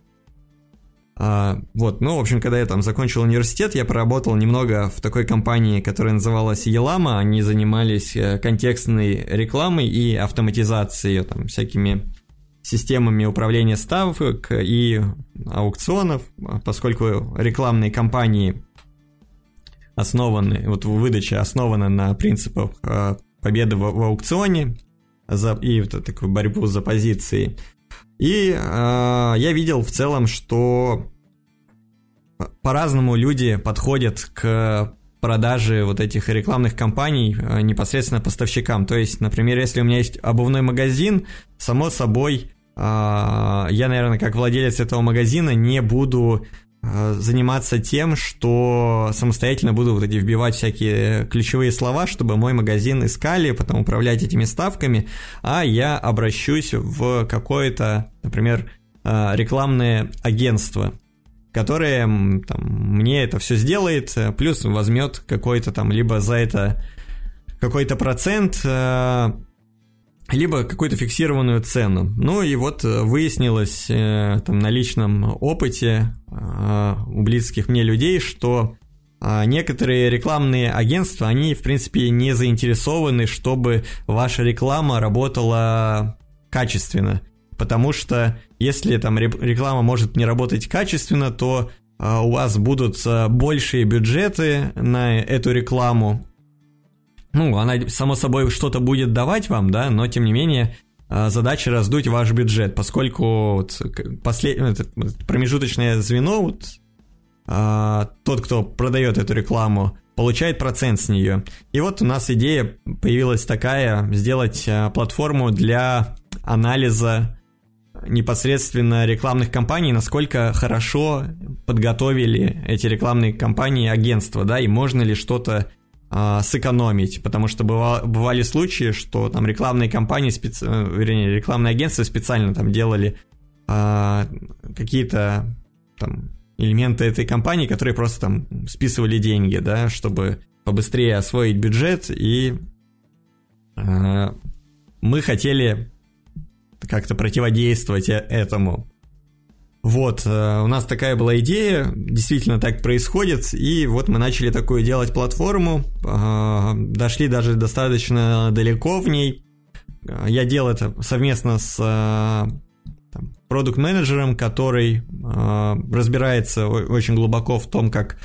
S3: А, вот, ну, в общем, когда я там закончил университет, я поработал немного в такой компании, которая называлась Елама. Они занимались э, контекстной рекламой и автоматизацией, там, всякими системами управления ставок и аукционов, поскольку рекламные кампании основаны, вот выдача основана на принципах э, победы в, в аукционе за, и вот такую борьбу за позиции. И э, я видел в целом, что по-разному люди подходят к продаже вот этих рекламных кампаний э, непосредственно поставщикам. То есть, например, если у меня есть обувной магазин, само собой, э, я, наверное, как владелец этого магазина не буду Э, заниматься тем, что самостоятельно буду вот эти вбивать всякие ключевые слова, чтобы мой магазин искали, потом управлять этими ставками, а я обращусь в какое-то, например, э, рекламное агентство, которое там, мне это все сделает, плюс возьмет какой-то там либо за это какой-то процент, э, либо какую-то фиксированную цену. Ну и вот э, выяснилось э, там на личном опыте э, у близких мне людей, что некоторые рекламные агентства, они, в принципе, не заинтересованы, чтобы ваша реклама работала качественно. Потому что если там реклама может не работать качественно, то у вас будут большие бюджеты на эту рекламу, ну, она, само собой, что-то будет давать вам, да, но, тем не менее, а, задача раздуть ваш бюджет, поскольку вот послед... Промежуточное звено, вот, а, тот, кто продает эту рекламу, получает процент с нее. И вот у нас идея появилась такая, сделать а, платформу для анализа непосредственно рекламных кампаний, насколько хорошо подготовили эти рекламные кампании агентства, да, и можно ли что-то а, сэкономить, потому что бывало, бывали случаи, что там рекламные компании, специ... Э, вернее, рекламные агентства специально там делали а, какие-то там элементы этой компании, которые просто там списывали деньги, да, чтобы побыстрее освоить бюджет, и а, мы хотели как-то противодействовать э, этому. Вот, э, у нас такая была идея, действительно так происходит, и вот мы начали такую делать платформу, э, дошли даже достаточно далеко в ней. Э, я делал это совместно с продукт-менеджером, который разбирается очень глубоко в том, как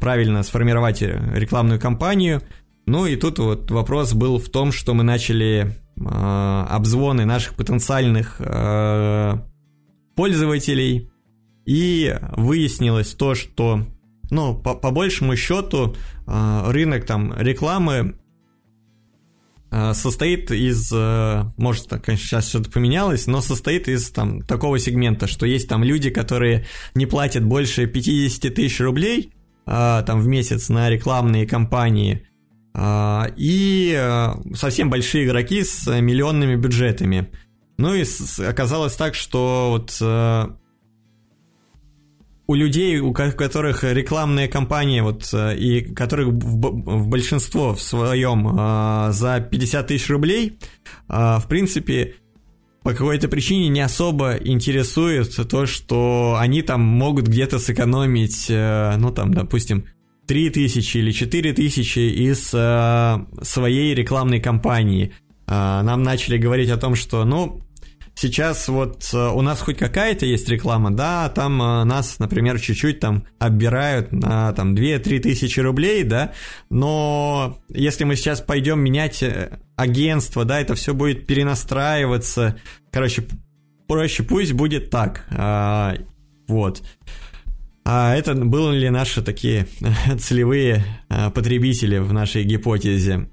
S3: правильно сформировать рекламную кампанию. Ну и тут вот вопрос был в том, что мы начали обзвоны наших потенциальных пользователей, и выяснилось то, что, ну, по, по большему счету, э, рынок там рекламы э, состоит из, э, может, конечно, сейчас что-то поменялось, но состоит из там такого сегмента, что есть там люди, которые не платят больше 50 тысяч рублей там в месяц на рекламные кампании, и совсем большие игроки с миллионными бюджетами. Ну и оказалось так, что вот э, у людей, у которых рекламные кампании, вот, и которых в, большинство в своем за 50 тысяч рублей, в принципе, по какой-то причине не особо интересует то, что они там могут где-то сэкономить, э, ну там, допустим, 3 тысячи или 4 тысячи из э, своей рекламной кампании. Э, нам начали говорить о том, что, ну, сейчас вот э, у нас хоть какая-то есть реклама, да, там э, нас, например, чуть-чуть там оббирают на там 2-3 тысячи рублей, да, но если мы сейчас пойдем менять э, агентство, да, это все будет перенастраиваться, короче, проще пусть будет так, а, вот. А это были ли наши такие целевые потребители в нашей гипотезе?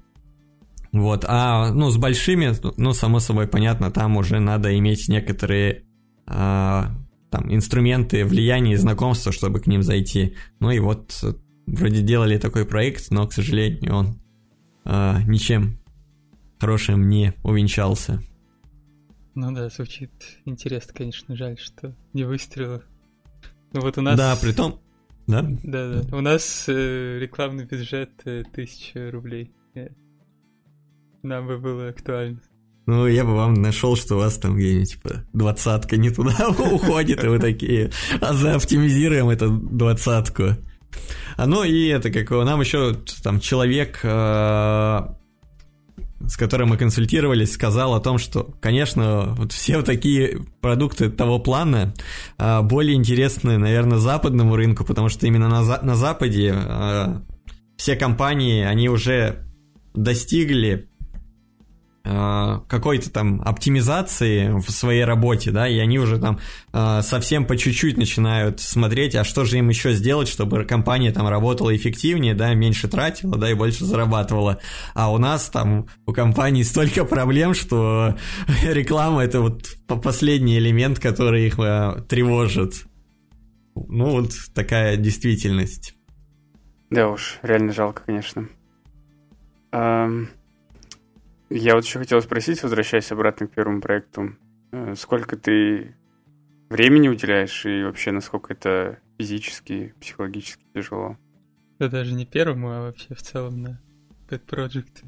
S3: Вот, а, ну, с большими, ну, само собой, понятно, там уже надо иметь некоторые а, там инструменты влияния и знакомства, чтобы к ним зайти. Ну и вот вроде делали такой проект, но, к сожалению, он а, ничем хорошим не увенчался.
S1: Ну да, звучит интересно, конечно, жаль, что не выстрелило. Ну вот у нас...
S3: Да, при том...
S1: Да? Да, да. У нас э, рекламный бюджет э, 1000 рублей. Нам бы было актуально.
S3: Ну, я бы вам нашел, что у вас там где-нибудь, типа, двадцатка не туда уходит, и вы такие, а заоптимизируем эту двадцатку. А ну и это как нам еще там человек, э, с которым мы консультировались, сказал о том, что, конечно, вот все такие продукты того плана э, более интересны, наверное, западному рынку, потому что именно на, на Западе э, все компании, они уже достигли какой-то там оптимизации в своей работе, да, и они уже там э, совсем по чуть-чуть начинают смотреть, а что же им еще сделать, чтобы компания там работала эффективнее, да, меньше тратила, да, и больше зарабатывала. А у нас там у компании столько проблем, что реклама это вот последний элемент, который их э, тревожит. Ну, вот такая действительность.
S2: Да уж, реально жалко, конечно. Um... Я вот еще хотел спросить, возвращаясь обратно к первому проекту, э, сколько ты времени уделяешь и вообще насколько это физически, психологически тяжело?
S1: Да даже не первому, а вообще в целом на Pet Project.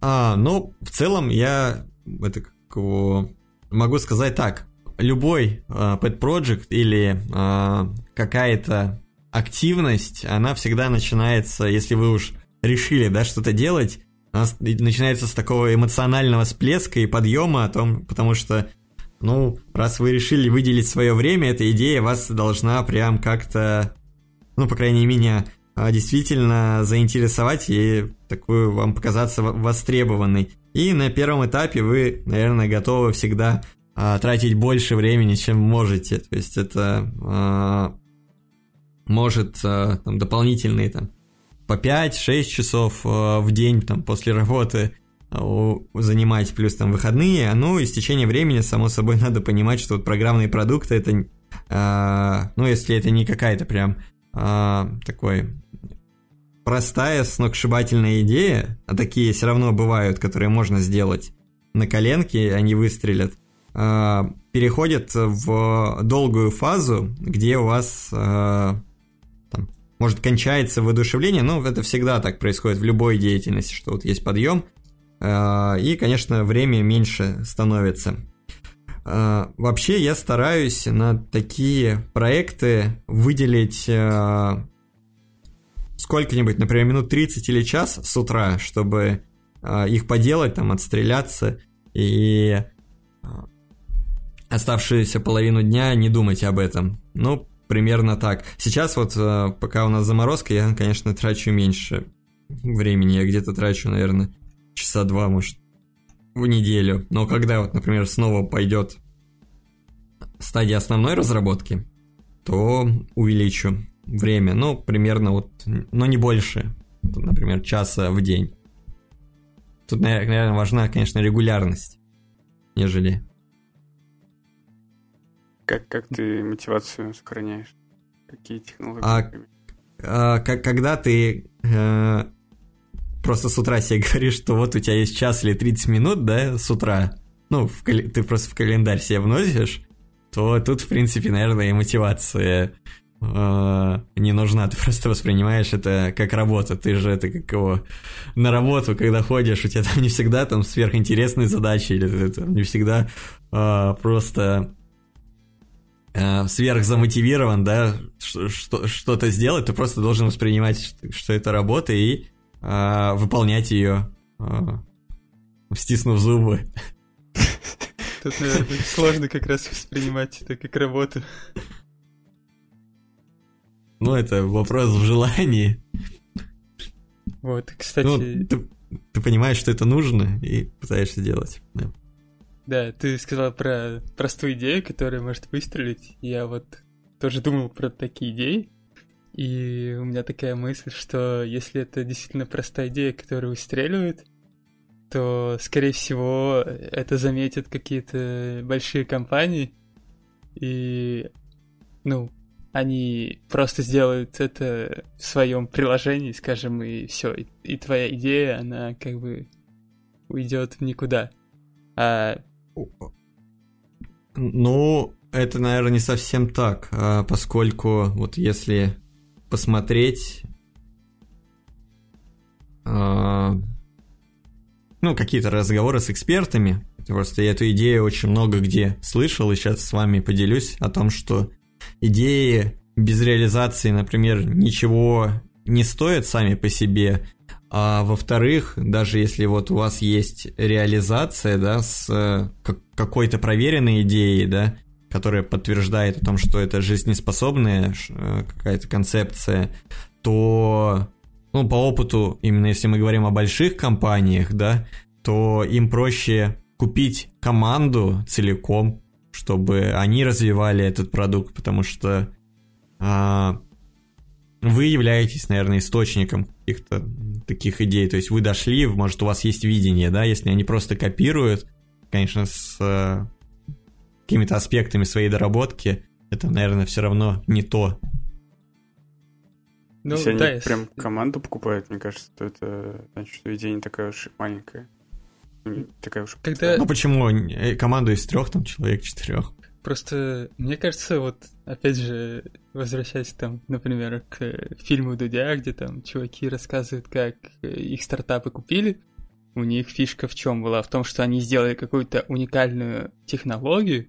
S3: А, ну, в целом я это как его, могу сказать так. Любой uh, Pet Project или uh, какая-то активность, она всегда начинается, если вы уж решили, да, что-то делать, начинается с такого эмоционального всплеска и подъема о том, потому что, ну, раз вы решили выделить свое время, эта идея вас должна прям как-то, ну, по крайней мере, меня а, действительно заинтересовать и такую вам показаться востребованной. И на первом этапе вы, наверное, готовы всегда а, тратить больше времени, чем можете. То есть это а, может а, там дополнительные там по 5-6 часов э, в день там, после работы э, занимать, плюс там выходные, ну и с течением времени, само собой, надо понимать, что вот программные продукты это, э, ну если это не какая-то прям такой простая, сногсшибательная идея, а такие все равно бывают, которые можно сделать на коленке, они выстрелят, переходят в долгую фазу, где у вас может, кончается воодушевление, но это всегда так происходит в любой деятельности, что вот есть подъем, э, и, конечно, время меньше становится. Э, вообще я стараюсь на такие проекты выделить э, сколько-нибудь, например, минут 30 или час с утра, чтобы их поделать, там, отстреляться и оставшуюся половину дня не думать об этом. Ну, примерно так. Сейчас вот, э, пока у нас заморозка, я, конечно, трачу меньше времени. Я где-то трачу, наверное, часа два, может, в неделю. Но когда вот, например, снова пойдет стадия основной разработки, то увеличу время. Ну, примерно вот, но не больше. Например, часа в день. Тут, наверное, важна, конечно, регулярность, нежели
S2: как, как ты мотивацию сохраняешь? Какие технологии?
S3: А, а, как, когда ты э, просто с утра себе говоришь, что вот у тебя есть час или 30 минут, да, с утра, ну, в, ты просто в календарь себе вносишь, то тут, в принципе, наверное, и мотивация э, не нужна. Ты просто воспринимаешь это как работа. Ты же это как его на работу, когда ходишь, у тебя там не всегда там сверхинтересные задачи, или ты там не всегда э, просто э, сверхзамотивирован, да, что-то сделать, ты просто должен воспринимать, что это работа и э, выполнять ее, э, стиснув зубы.
S1: Тут, наверное, сложно как раз воспринимать это как работу.
S3: Ну, это вопрос в желании.
S1: Вот, кстати... Ну,
S3: ты, ты понимаешь, что это нужно, и пытаешься делать. Да.
S1: Да, ты сказал про простую идею, которая может выстрелить. Я вот тоже думал про такие идеи. И у меня такая мысль, что если это действительно простая идея, которая выстреливает, то, скорее всего, это заметят какие-то большие компании, и, ну, они просто сделают это в своем приложении, скажем, и все, и, и твоя идея, она как бы уйдет в никуда. А...
S3: Ну, это, наверное, не совсем так, а поскольку вот если посмотреть, а, ну, какие-то разговоры с экспертами, просто я эту идею очень много где слышал, и сейчас с вами поделюсь о том, что идеи без реализации, например, ничего не стоят сами по себе, а во-вторых, даже если вот у вас есть реализация, да, с э, какой-то проверенной идеей, да, которая подтверждает о том, что это жизнеспособная э, какая-то концепция, то, ну, по опыту, именно если мы говорим о больших компаниях, да, то им проще купить команду целиком, чтобы они развивали этот продукт, потому что а, вы являетесь, наверное, источником каких-то таких идей. То есть вы дошли, может, у вас есть видение, да, если они просто копируют, конечно, с а, какими-то аспектами своей доработки, это, наверное, все равно не то.
S2: Ну, если да, они если... прям команду покупают, мне кажется, то это значит, что идея не такая уж маленькая. Не такая уж...
S3: Когда... Ну почему? Э, команду из трех, там, человек четырех.
S1: Просто, мне кажется, вот, опять же, возвращаясь там, например, к фильму Дудя, где там чуваки рассказывают, как их стартапы купили, у них фишка в чем была? В том, что они сделали какую-то уникальную технологию,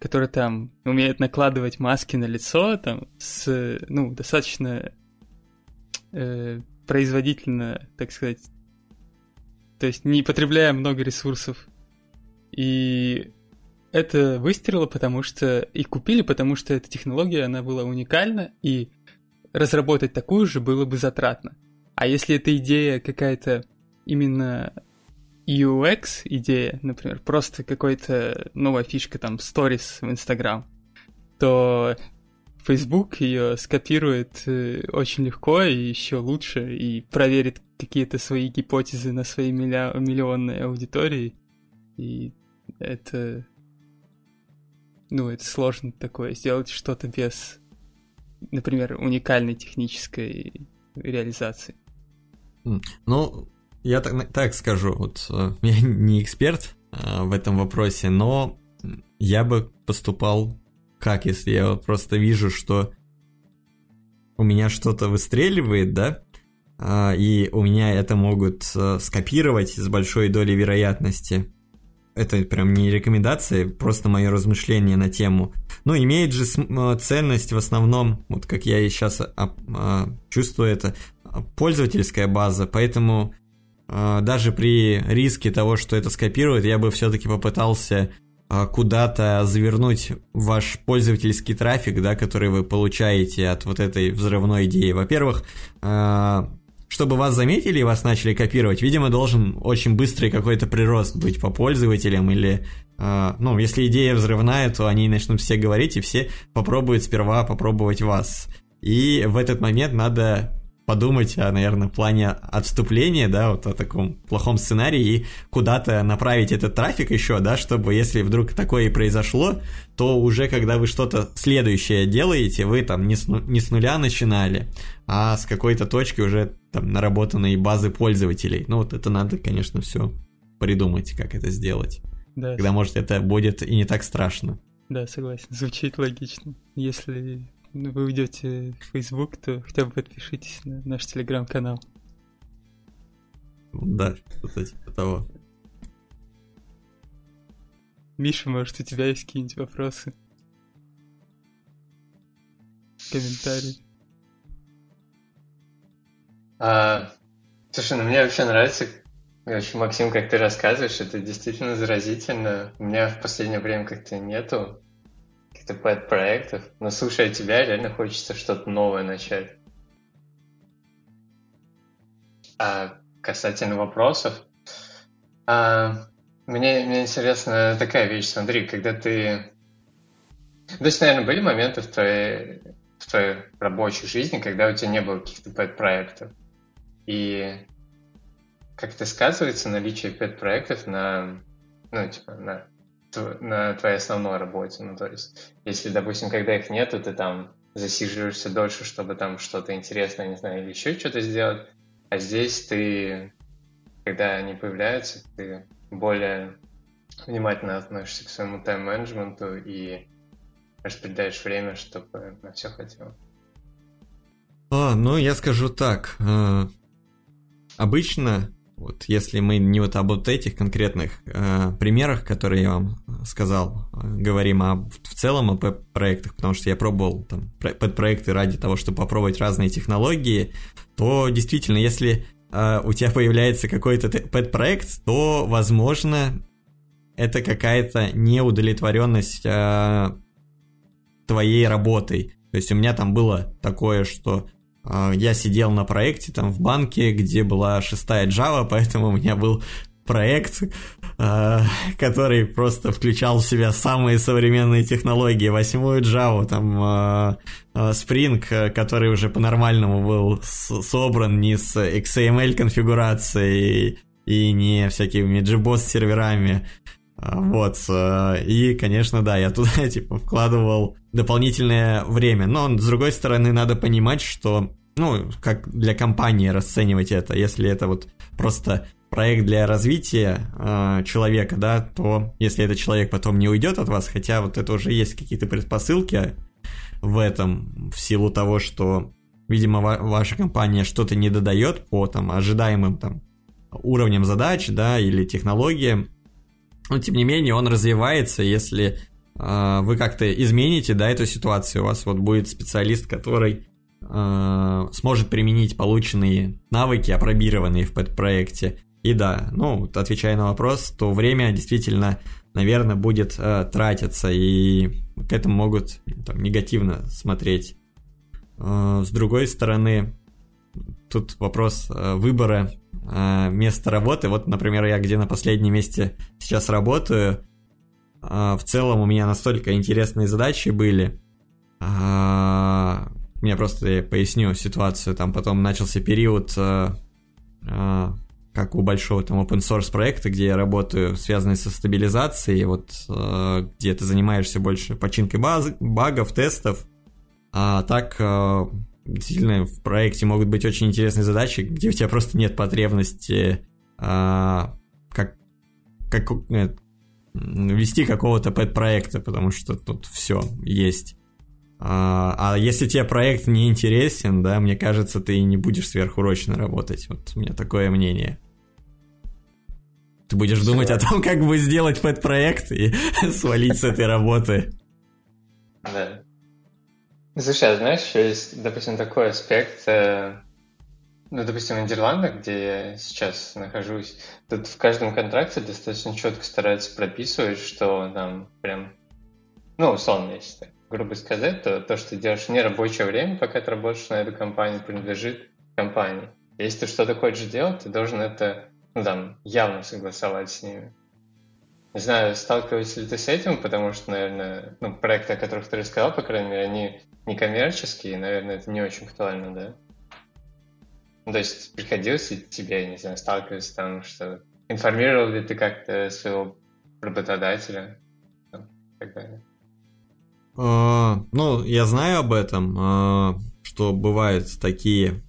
S1: которая там умеет накладывать маски на лицо, там, с, ну, достаточно э, производительно, так сказать, то есть не потребляя много ресурсов. И это выстрелило, потому что их купили, потому что эта технология, она была уникальна, и разработать такую же было бы затратно. А если эта идея какая-то именно UX идея, например, просто какая-то новая фишка, там, stories в Instagram, то Facebook ее скопирует э, очень легко и еще лучше, и проверит какие-то свои гипотезы на своей миллионной аудитории. И это ну, это сложно такое, сделать что-то без, например, уникальной технической реализации.
S3: Ну, я так, так скажу, вот э, я не эксперт а, в этом вопросе, но я бы поступал как, если я просто вижу, что у меня что-то выстреливает, да, а, и у меня это могут а, скопировать с большой долей вероятности, это прям не рекомендация, просто мое размышление на тему. Но имеет же э, ценность в основном, вот как я и сейчас а, а, чувствую это, пользовательская база, поэтому а, даже при риске того, что это скопирует, я бы все-таки попытался куда-то завернуть ваш пользовательский трафик, да, который вы получаете от вот этой взрывной идеи. Во-первых, чтобы вас заметили и вас начали копировать, видимо, должен очень быстрый какой-то прирост быть по пользователям или, э, ну, если идея взрывная, то они начнут все говорить и все попробуют сперва попробовать вас. И в этот момент надо подумать о, наверное, плане отступления, да, вот о таком плохом сценарии и куда-то направить этот трафик еще, да, чтобы если вдруг такое и произошло, то уже когда вы что-то следующее делаете, вы там не с, не с нуля начинали, а с какой-то точки уже там наработанной базы пользователей. Ну вот это надо, конечно, все придумать, как это сделать. Да. Когда, может, это будет и не так страшно.
S1: Да, согласен, звучит логично. Если вы уйдете в Facebook, то хотя бы подпишитесь на наш телеграм-канал.
S3: Да, что-то типа того.
S1: Миша, может, у тебя есть какие-нибудь вопросы? Комментарии?
S4: А, слушай, ну мне вообще нравится В общем, Максим, как ты рассказываешь, это действительно заразительно. У меня в последнее время как-то нету каких-то пэт-проектов, но слушая тебя, реально хочется что-то новое начать. А касательно вопросов, а, мне, мне интересна такая вещь, смотри, когда ты... То есть, наверное, были моменты в твоей, в твоей рабочей жизни, когда у тебя не было каких-то пэт-проектов. И как это сказывается наличие пэт-проектов на, ну, типа, на, на твоей основной работе? Ну, то есть, если, допустим, когда их нету, ты там засиживаешься дольше, чтобы там что-то интересное, не знаю, или еще что-то сделать, а здесь ты, когда они появляются, ты более внимательно относишься к своему тайм-менеджменту и распределяешь время, чтобы на все хватило.
S3: А, ну, я скажу так. Э, обычно, вот если мы не вот об вот этих конкретных э, примерах, которые я вам сказал, э, говорим о, в целом о проектах, потому что я пробовал там подпроекты ради того, чтобы попробовать разные технологии, то действительно, если э, у тебя появляется какой-то пэт-проект, то, возможно, это какая-то неудовлетворенность э, твоей работой. То есть у меня там было такое, что я сидел на проекте там в банке, где была шестая Java, поэтому у меня был проект, э, который просто включал в себя самые современные технологии, восьмую Java, там э, Spring, который уже по-нормальному был собран не с XML конфигурацией и не всякими JBoss серверами, вот, и, конечно, да, я туда, типа, вкладывал дополнительное время, но, с другой стороны, надо понимать, что, ну, как для компании расценивать это, если это вот просто проект для развития э, человека, да, то если этот человек потом не уйдет от вас, хотя вот это уже есть какие-то предпосылки в этом, в силу того, что, видимо, ва- ваша компания что-то не додает по там ожидаемым там уровням задач, да, или технологиям, но тем не менее он развивается, если вы как-то измените, да, эту ситуацию, у вас вот будет специалист, который э, сможет применить полученные навыки, опробированные в проекте, и да, ну, отвечая на вопрос, то время действительно, наверное, будет э, тратиться, и к этому могут там, негативно смотреть. Э, с другой стороны, тут вопрос э, выбора э, места работы. Вот, например, я где на последнем месте сейчас работаю, в целом у меня настолько интересные задачи были. Э, я просто поясню ситуацию. Там потом начался период э, как у большого там open source проекта, где я работаю, связанный со стабилизацией, вот где ты занимаешься больше починкой баз, багов, тестов, а так действительно в проекте могут быть очень интересные задачи, где у тебя просто нет потребности как, как вести какого-то пэт-проекта, потому что тут все есть. А, а если тебе проект не интересен, да, мне кажется, ты не будешь сверхурочно работать. Вот у меня такое мнение. Ты будешь Все. думать о том, как бы сделать пэт-проект и свалить с этой работы.
S4: Да. Слушай, а знаешь, еще есть, допустим, такой аспект, э, ну, допустим, в Нидерландах, где я сейчас нахожусь, тут в каждом контракте достаточно четко стараются прописывать, что там прям, ну, условно, если так грубо сказать, то то, что ты делаешь не рабочее время, пока ты работаешь на эту компанию, принадлежит компании. Если ты что-то хочешь делать, ты должен это, ну, там, явно согласовать с ними. Не знаю, сталкиваешься ли ты с этим, потому что, наверное, ну, проекты, о которых ты рассказал, по крайней мере, они не коммерческие, и, наверное, это не очень актуально, да? Ну, то есть приходилось тебе, не знаю, сталкиваться там, что информировал ли ты как-то своего работодателя так далее?
S3: А, ну, я знаю об этом, а, что бывают такие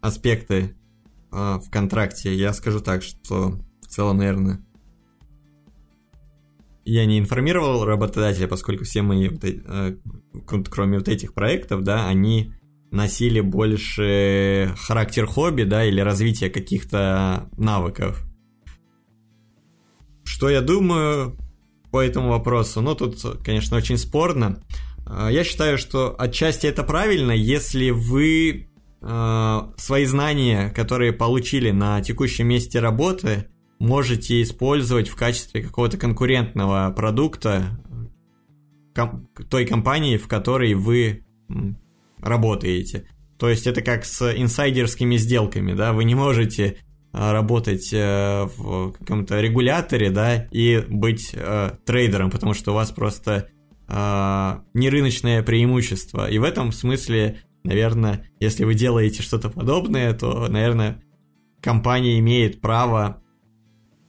S3: аспекты а, в контракте. Я скажу так, что в целом, наверное, я не информировал работодателя, поскольку все мои, кроме вот этих проектов, да, они носили больше характер хобби, да, или развитие каких-то навыков. Что я думаю, по этому вопросу. Но тут, конечно, очень спорно. А, я считаю, что отчасти это правильно, если вы э, свои знания, которые получили на текущем месте работы, можете использовать в качестве какого-то конкурентного продукта ком- той компании, в которой вы работаете. То есть это как с инсайдерскими сделками, да, вы не можете а, работать э, в каком-то регуляторе, да, и быть э, трейдером, потому что у вас просто э, нерыночное преимущество. И в этом смысле, наверное, если вы делаете что-то подобное, то, наверное, компания имеет право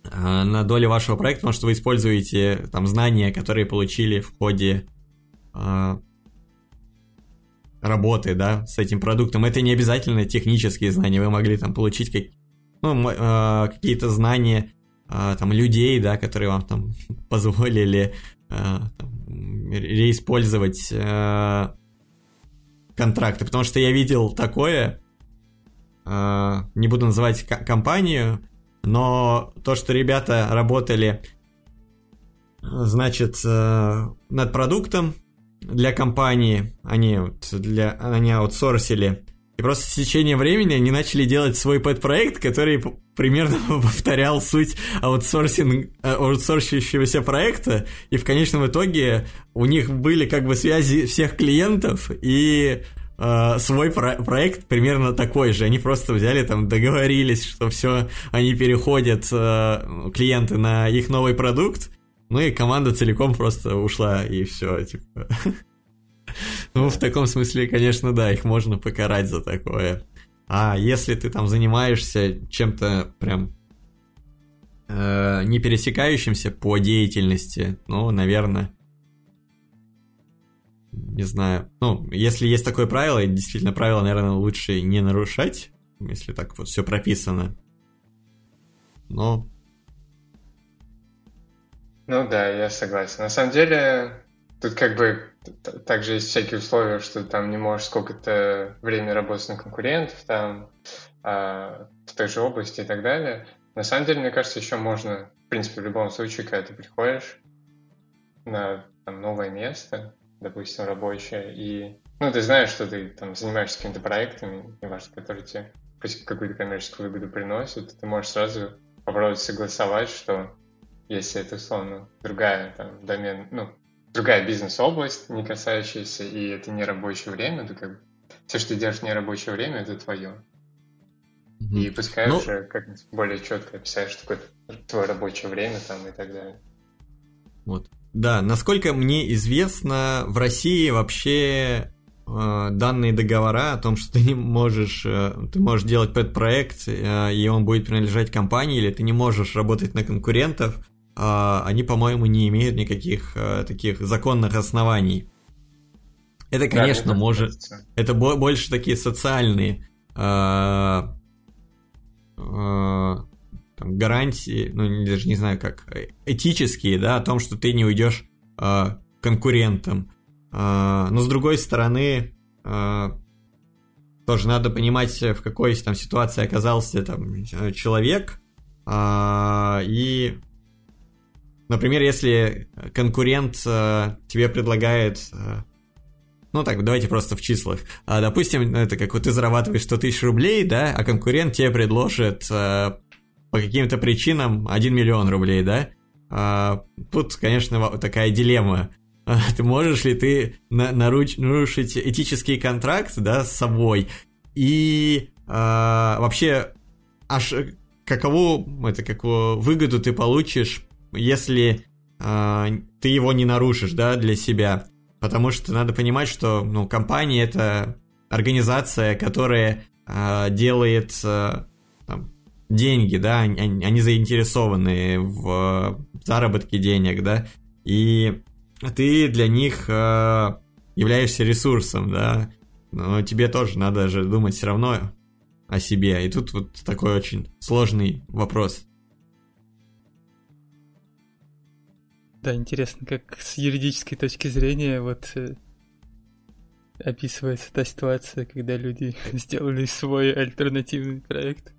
S3: э, на долю вашего проекта, потому что вы используете там знания, которые получили в ходе э, работы, да, с этим продуктом. Это не обязательно технические знания, вы могли там получить как, ну, э, какие-то знания э, там людей, да, которые вам там позволили э, там, реиспользовать э, контракты, потому что я видел такое, э, не буду называть компанию, но то, что ребята работали, значит, э, над продуктом, для компании, они, для, они аутсорсили. И просто с течением времени они начали делать свой пэт-проект, который примерно повторял суть аутсорсинг, аутсорсирующегося проекта, и в конечном итоге у них были как бы связи всех клиентов, и э, свой про- проект примерно такой же. Они просто взяли там, договорились, что все, они переходят, э, клиенты, на их новый продукт, ну и команда целиком просто ушла, и все, типа. Ну, в таком смысле, конечно, да, их можно покарать за такое. А если ты там занимаешься чем-то прям э, не пересекающимся по деятельности, ну, наверное, не знаю. Ну, если есть такое правило, и действительно правило, наверное, лучше не нарушать, если так вот все прописано. Но
S4: ну да, я согласен. На самом деле, тут как бы также есть всякие условия, что там не можешь сколько-то времени работать на конкурентов, там, а, в той же области и так далее. На самом деле, мне кажется, еще можно, в принципе, в любом случае, когда ты приходишь на там, новое место, допустим, рабочее, и ну, ты знаешь, что ты там занимаешься какими-то проектами, неважно, которые тебе какую-то коммерческую выгоду приносят, ты можешь сразу попробовать согласовать, что если это, условно, другая там домен, ну, другая бизнес-область, не касающаяся, и это не рабочее время, то как бы все, что ты делаешь в нерабочее время, это твое. Mm-hmm. И пускай ну, уже как более четко описать, что такое твое рабочее время там и так далее.
S3: Вот. Да, насколько мне известно, в России вообще э, данные договора о том, что ты не можешь, э, ты можешь делать пэт-проект, э, и он будет принадлежать компании, или ты не можешь работать на конкурентов, они, по-моему, не имеют никаких а, таких законных оснований. Это, конечно, да, может... Кажется. Это больше такие социальные а, а, там, гарантии, ну, даже не знаю как, этические, да, о том, что ты не уйдешь а, конкурентом. А, но, с другой стороны, а, тоже надо понимать, в какой там ситуации оказался там человек, а, и Например, если конкурент э, тебе предлагает... Э, ну так, давайте просто в числах. А, допустим, это как вот ты зарабатываешь 100 тысяч рублей, да, а конкурент тебе предложит э, по каким-то причинам 1 миллион рублей, да? А, тут, конечно, такая дилемма. А, ты можешь ли ты на, наруч, нарушить этический контракт, да, с собой? И а, вообще, аж какову, это, какую выгоду ты получишь если э, ты его не нарушишь, да, для себя. Потому что надо понимать, что, ну, компания это организация, которая э, делает э, там, деньги, да, они, они заинтересованы в заработке денег, да, и ты для них э, являешься ресурсом, да, но тебе тоже надо же думать все равно о себе. И тут вот такой очень сложный вопрос.
S1: Да, интересно, как с юридической точки зрения вот э, описывается та ситуация, когда люди сделали свой альтернативный проект.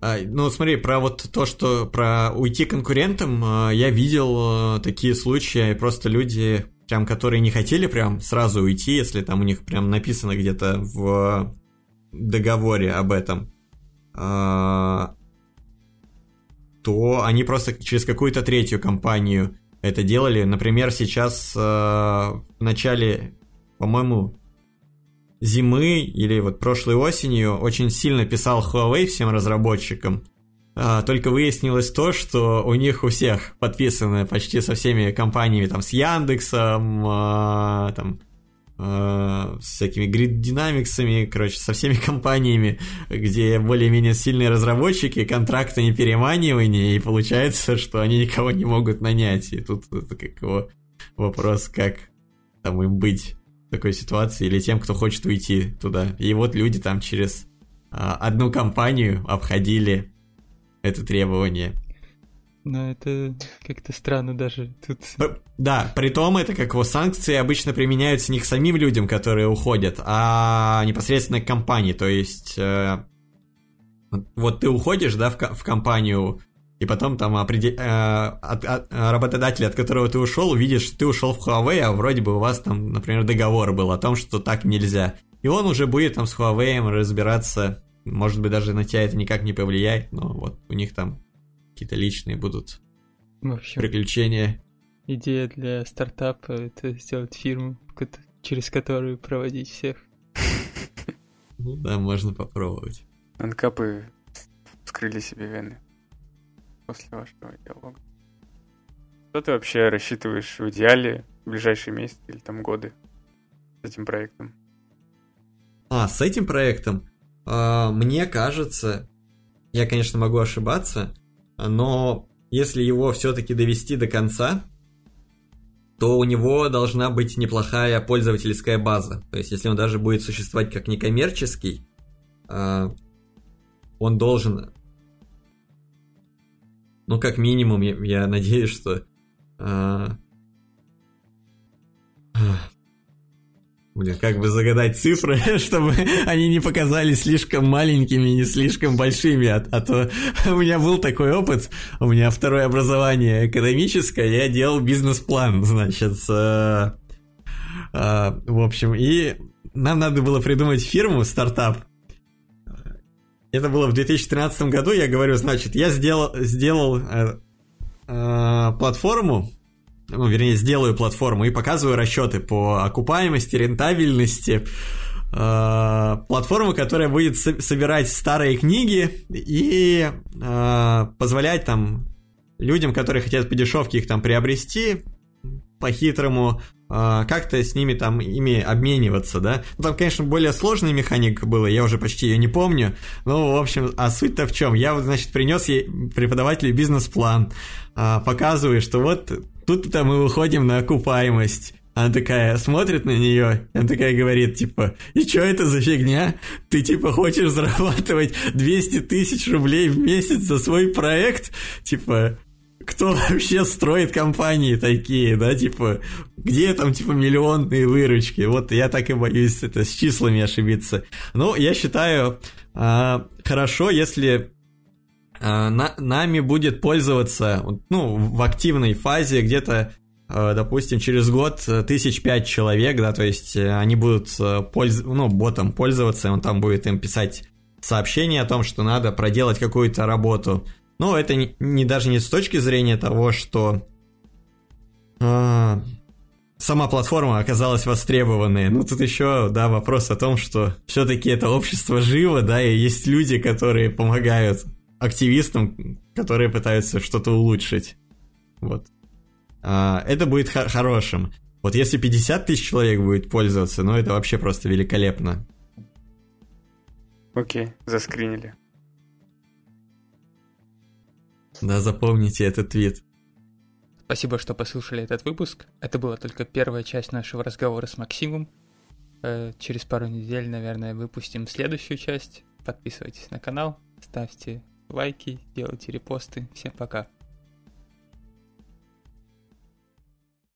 S3: А, ну, смотри, про вот то, что про уйти конкурентам, а, я видел а, такие случаи, просто люди, прям, которые не хотели прям сразу уйти, если там у них прям написано где-то в договоре об этом, то они просто через какую-то третью компанию это делали. Например, сейчас в начале, по-моему, зимы или вот прошлой осенью очень сильно писал Huawei всем разработчикам. А, только выяснилось то, что у них у всех подписаны почти со всеми компаниями, там, с Яндексом, а, там, с всякими Grid Dynamics, короче, со всеми компаниями, где более-менее сильные разработчики, контракты не переманивания, и получается, что они никого не могут нанять. И тут это как его вопрос, как там им быть такой ситуации или тем, кто хочет уйти туда. И вот люди там через а, одну компанию обходили это требование.
S1: Но это как-то странно даже тут.
S3: Да, при том это как его санкции обычно применяются не к самим людям, которые уходят, а непосредственно к компании. То есть э, вот ты уходишь, да, в, в компанию, и потом там определ... э, от, от, работодатель, от которого ты ушел, увидишь, ты ушел в Huawei, а вроде бы у вас там, например, договор был о том, что так нельзя. И он уже будет там с Huawei разбираться, может быть, даже на тебя это никак не повлияет, но вот у них там какие-то личные будут в общем, приключения.
S1: Идея для стартапа — это сделать фирму, через которую проводить всех.
S3: Ну да, можно попробовать.
S2: Анкапы вскрыли себе вены после вашего диалога. Что ты вообще рассчитываешь в идеале в ближайшие месяцы или там годы с этим проектом?
S3: А, с этим проектом? А, мне кажется, я, конечно, могу ошибаться, но если его все-таки довести до конца, то у него должна быть неплохая пользовательская база. То есть, если он даже будет существовать как некоммерческий, а, он должен ну, как минимум, я, я надеюсь, что... Блин, как бы загадать цифры, чтобы они не показались слишком маленькими не слишком большими, а, а то у меня был такой опыт, у меня второе образование экономическое, я делал бизнес-план, значит, а, а, в общем, и нам надо было придумать фирму, стартап, это было в 2013 году, я говорю, значит, я сделал, сделал э, э, платформу, ну, вернее, сделаю платформу и показываю расчеты по окупаемости, рентабельности, э, которая будет со- собирать старые книги и э, позволять там людям, которые хотят по дешевке их там приобрести, по-хитрому а, как-то с ними там, ими обмениваться, да. Ну, там, конечно, более сложная механика была, я уже почти ее не помню. Ну, в общем, а суть-то в чем? Я, значит, принес ей преподавателю бизнес-план, а, показываю, что вот тут-то мы выходим на окупаемость. Она такая смотрит на нее, она такая говорит, типа, и что это за фигня? Ты, типа, хочешь зарабатывать 200 тысяч рублей в месяц за свой проект? Типа, кто вообще строит компании такие, да, типа, где там, типа, миллионные выручки? Вот я так и боюсь это с числами ошибиться. Ну, я считаю, а, хорошо, если на, нами будет пользоваться, ну, в активной фазе где-то а, допустим, через год тысяч пять человек, да, то есть э, они будут э, польз... ну, ботом пользоваться, он там будет им писать сообщение о том, что надо проделать какую-то работу. Но это не, не даже не с точки зрения того, что а, сама платформа оказалась востребованной. Ну, тут еще, да, вопрос о том, что все-таки это общество живо, да, и есть люди, которые помогают активистам, которые пытаются что-то улучшить. Вот. А, это будет хор- хорошим. Вот если 50 тысяч человек будет пользоваться, ну, это вообще просто великолепно.
S2: Окей, заскринили.
S3: Да, запомните этот твит.
S1: Спасибо, что послушали этот выпуск. Это была только первая часть нашего разговора с Максимом. Э, через пару недель, наверное, выпустим следующую часть. Подписывайтесь на канал, ставьте лайки, делайте репосты. Всем пока.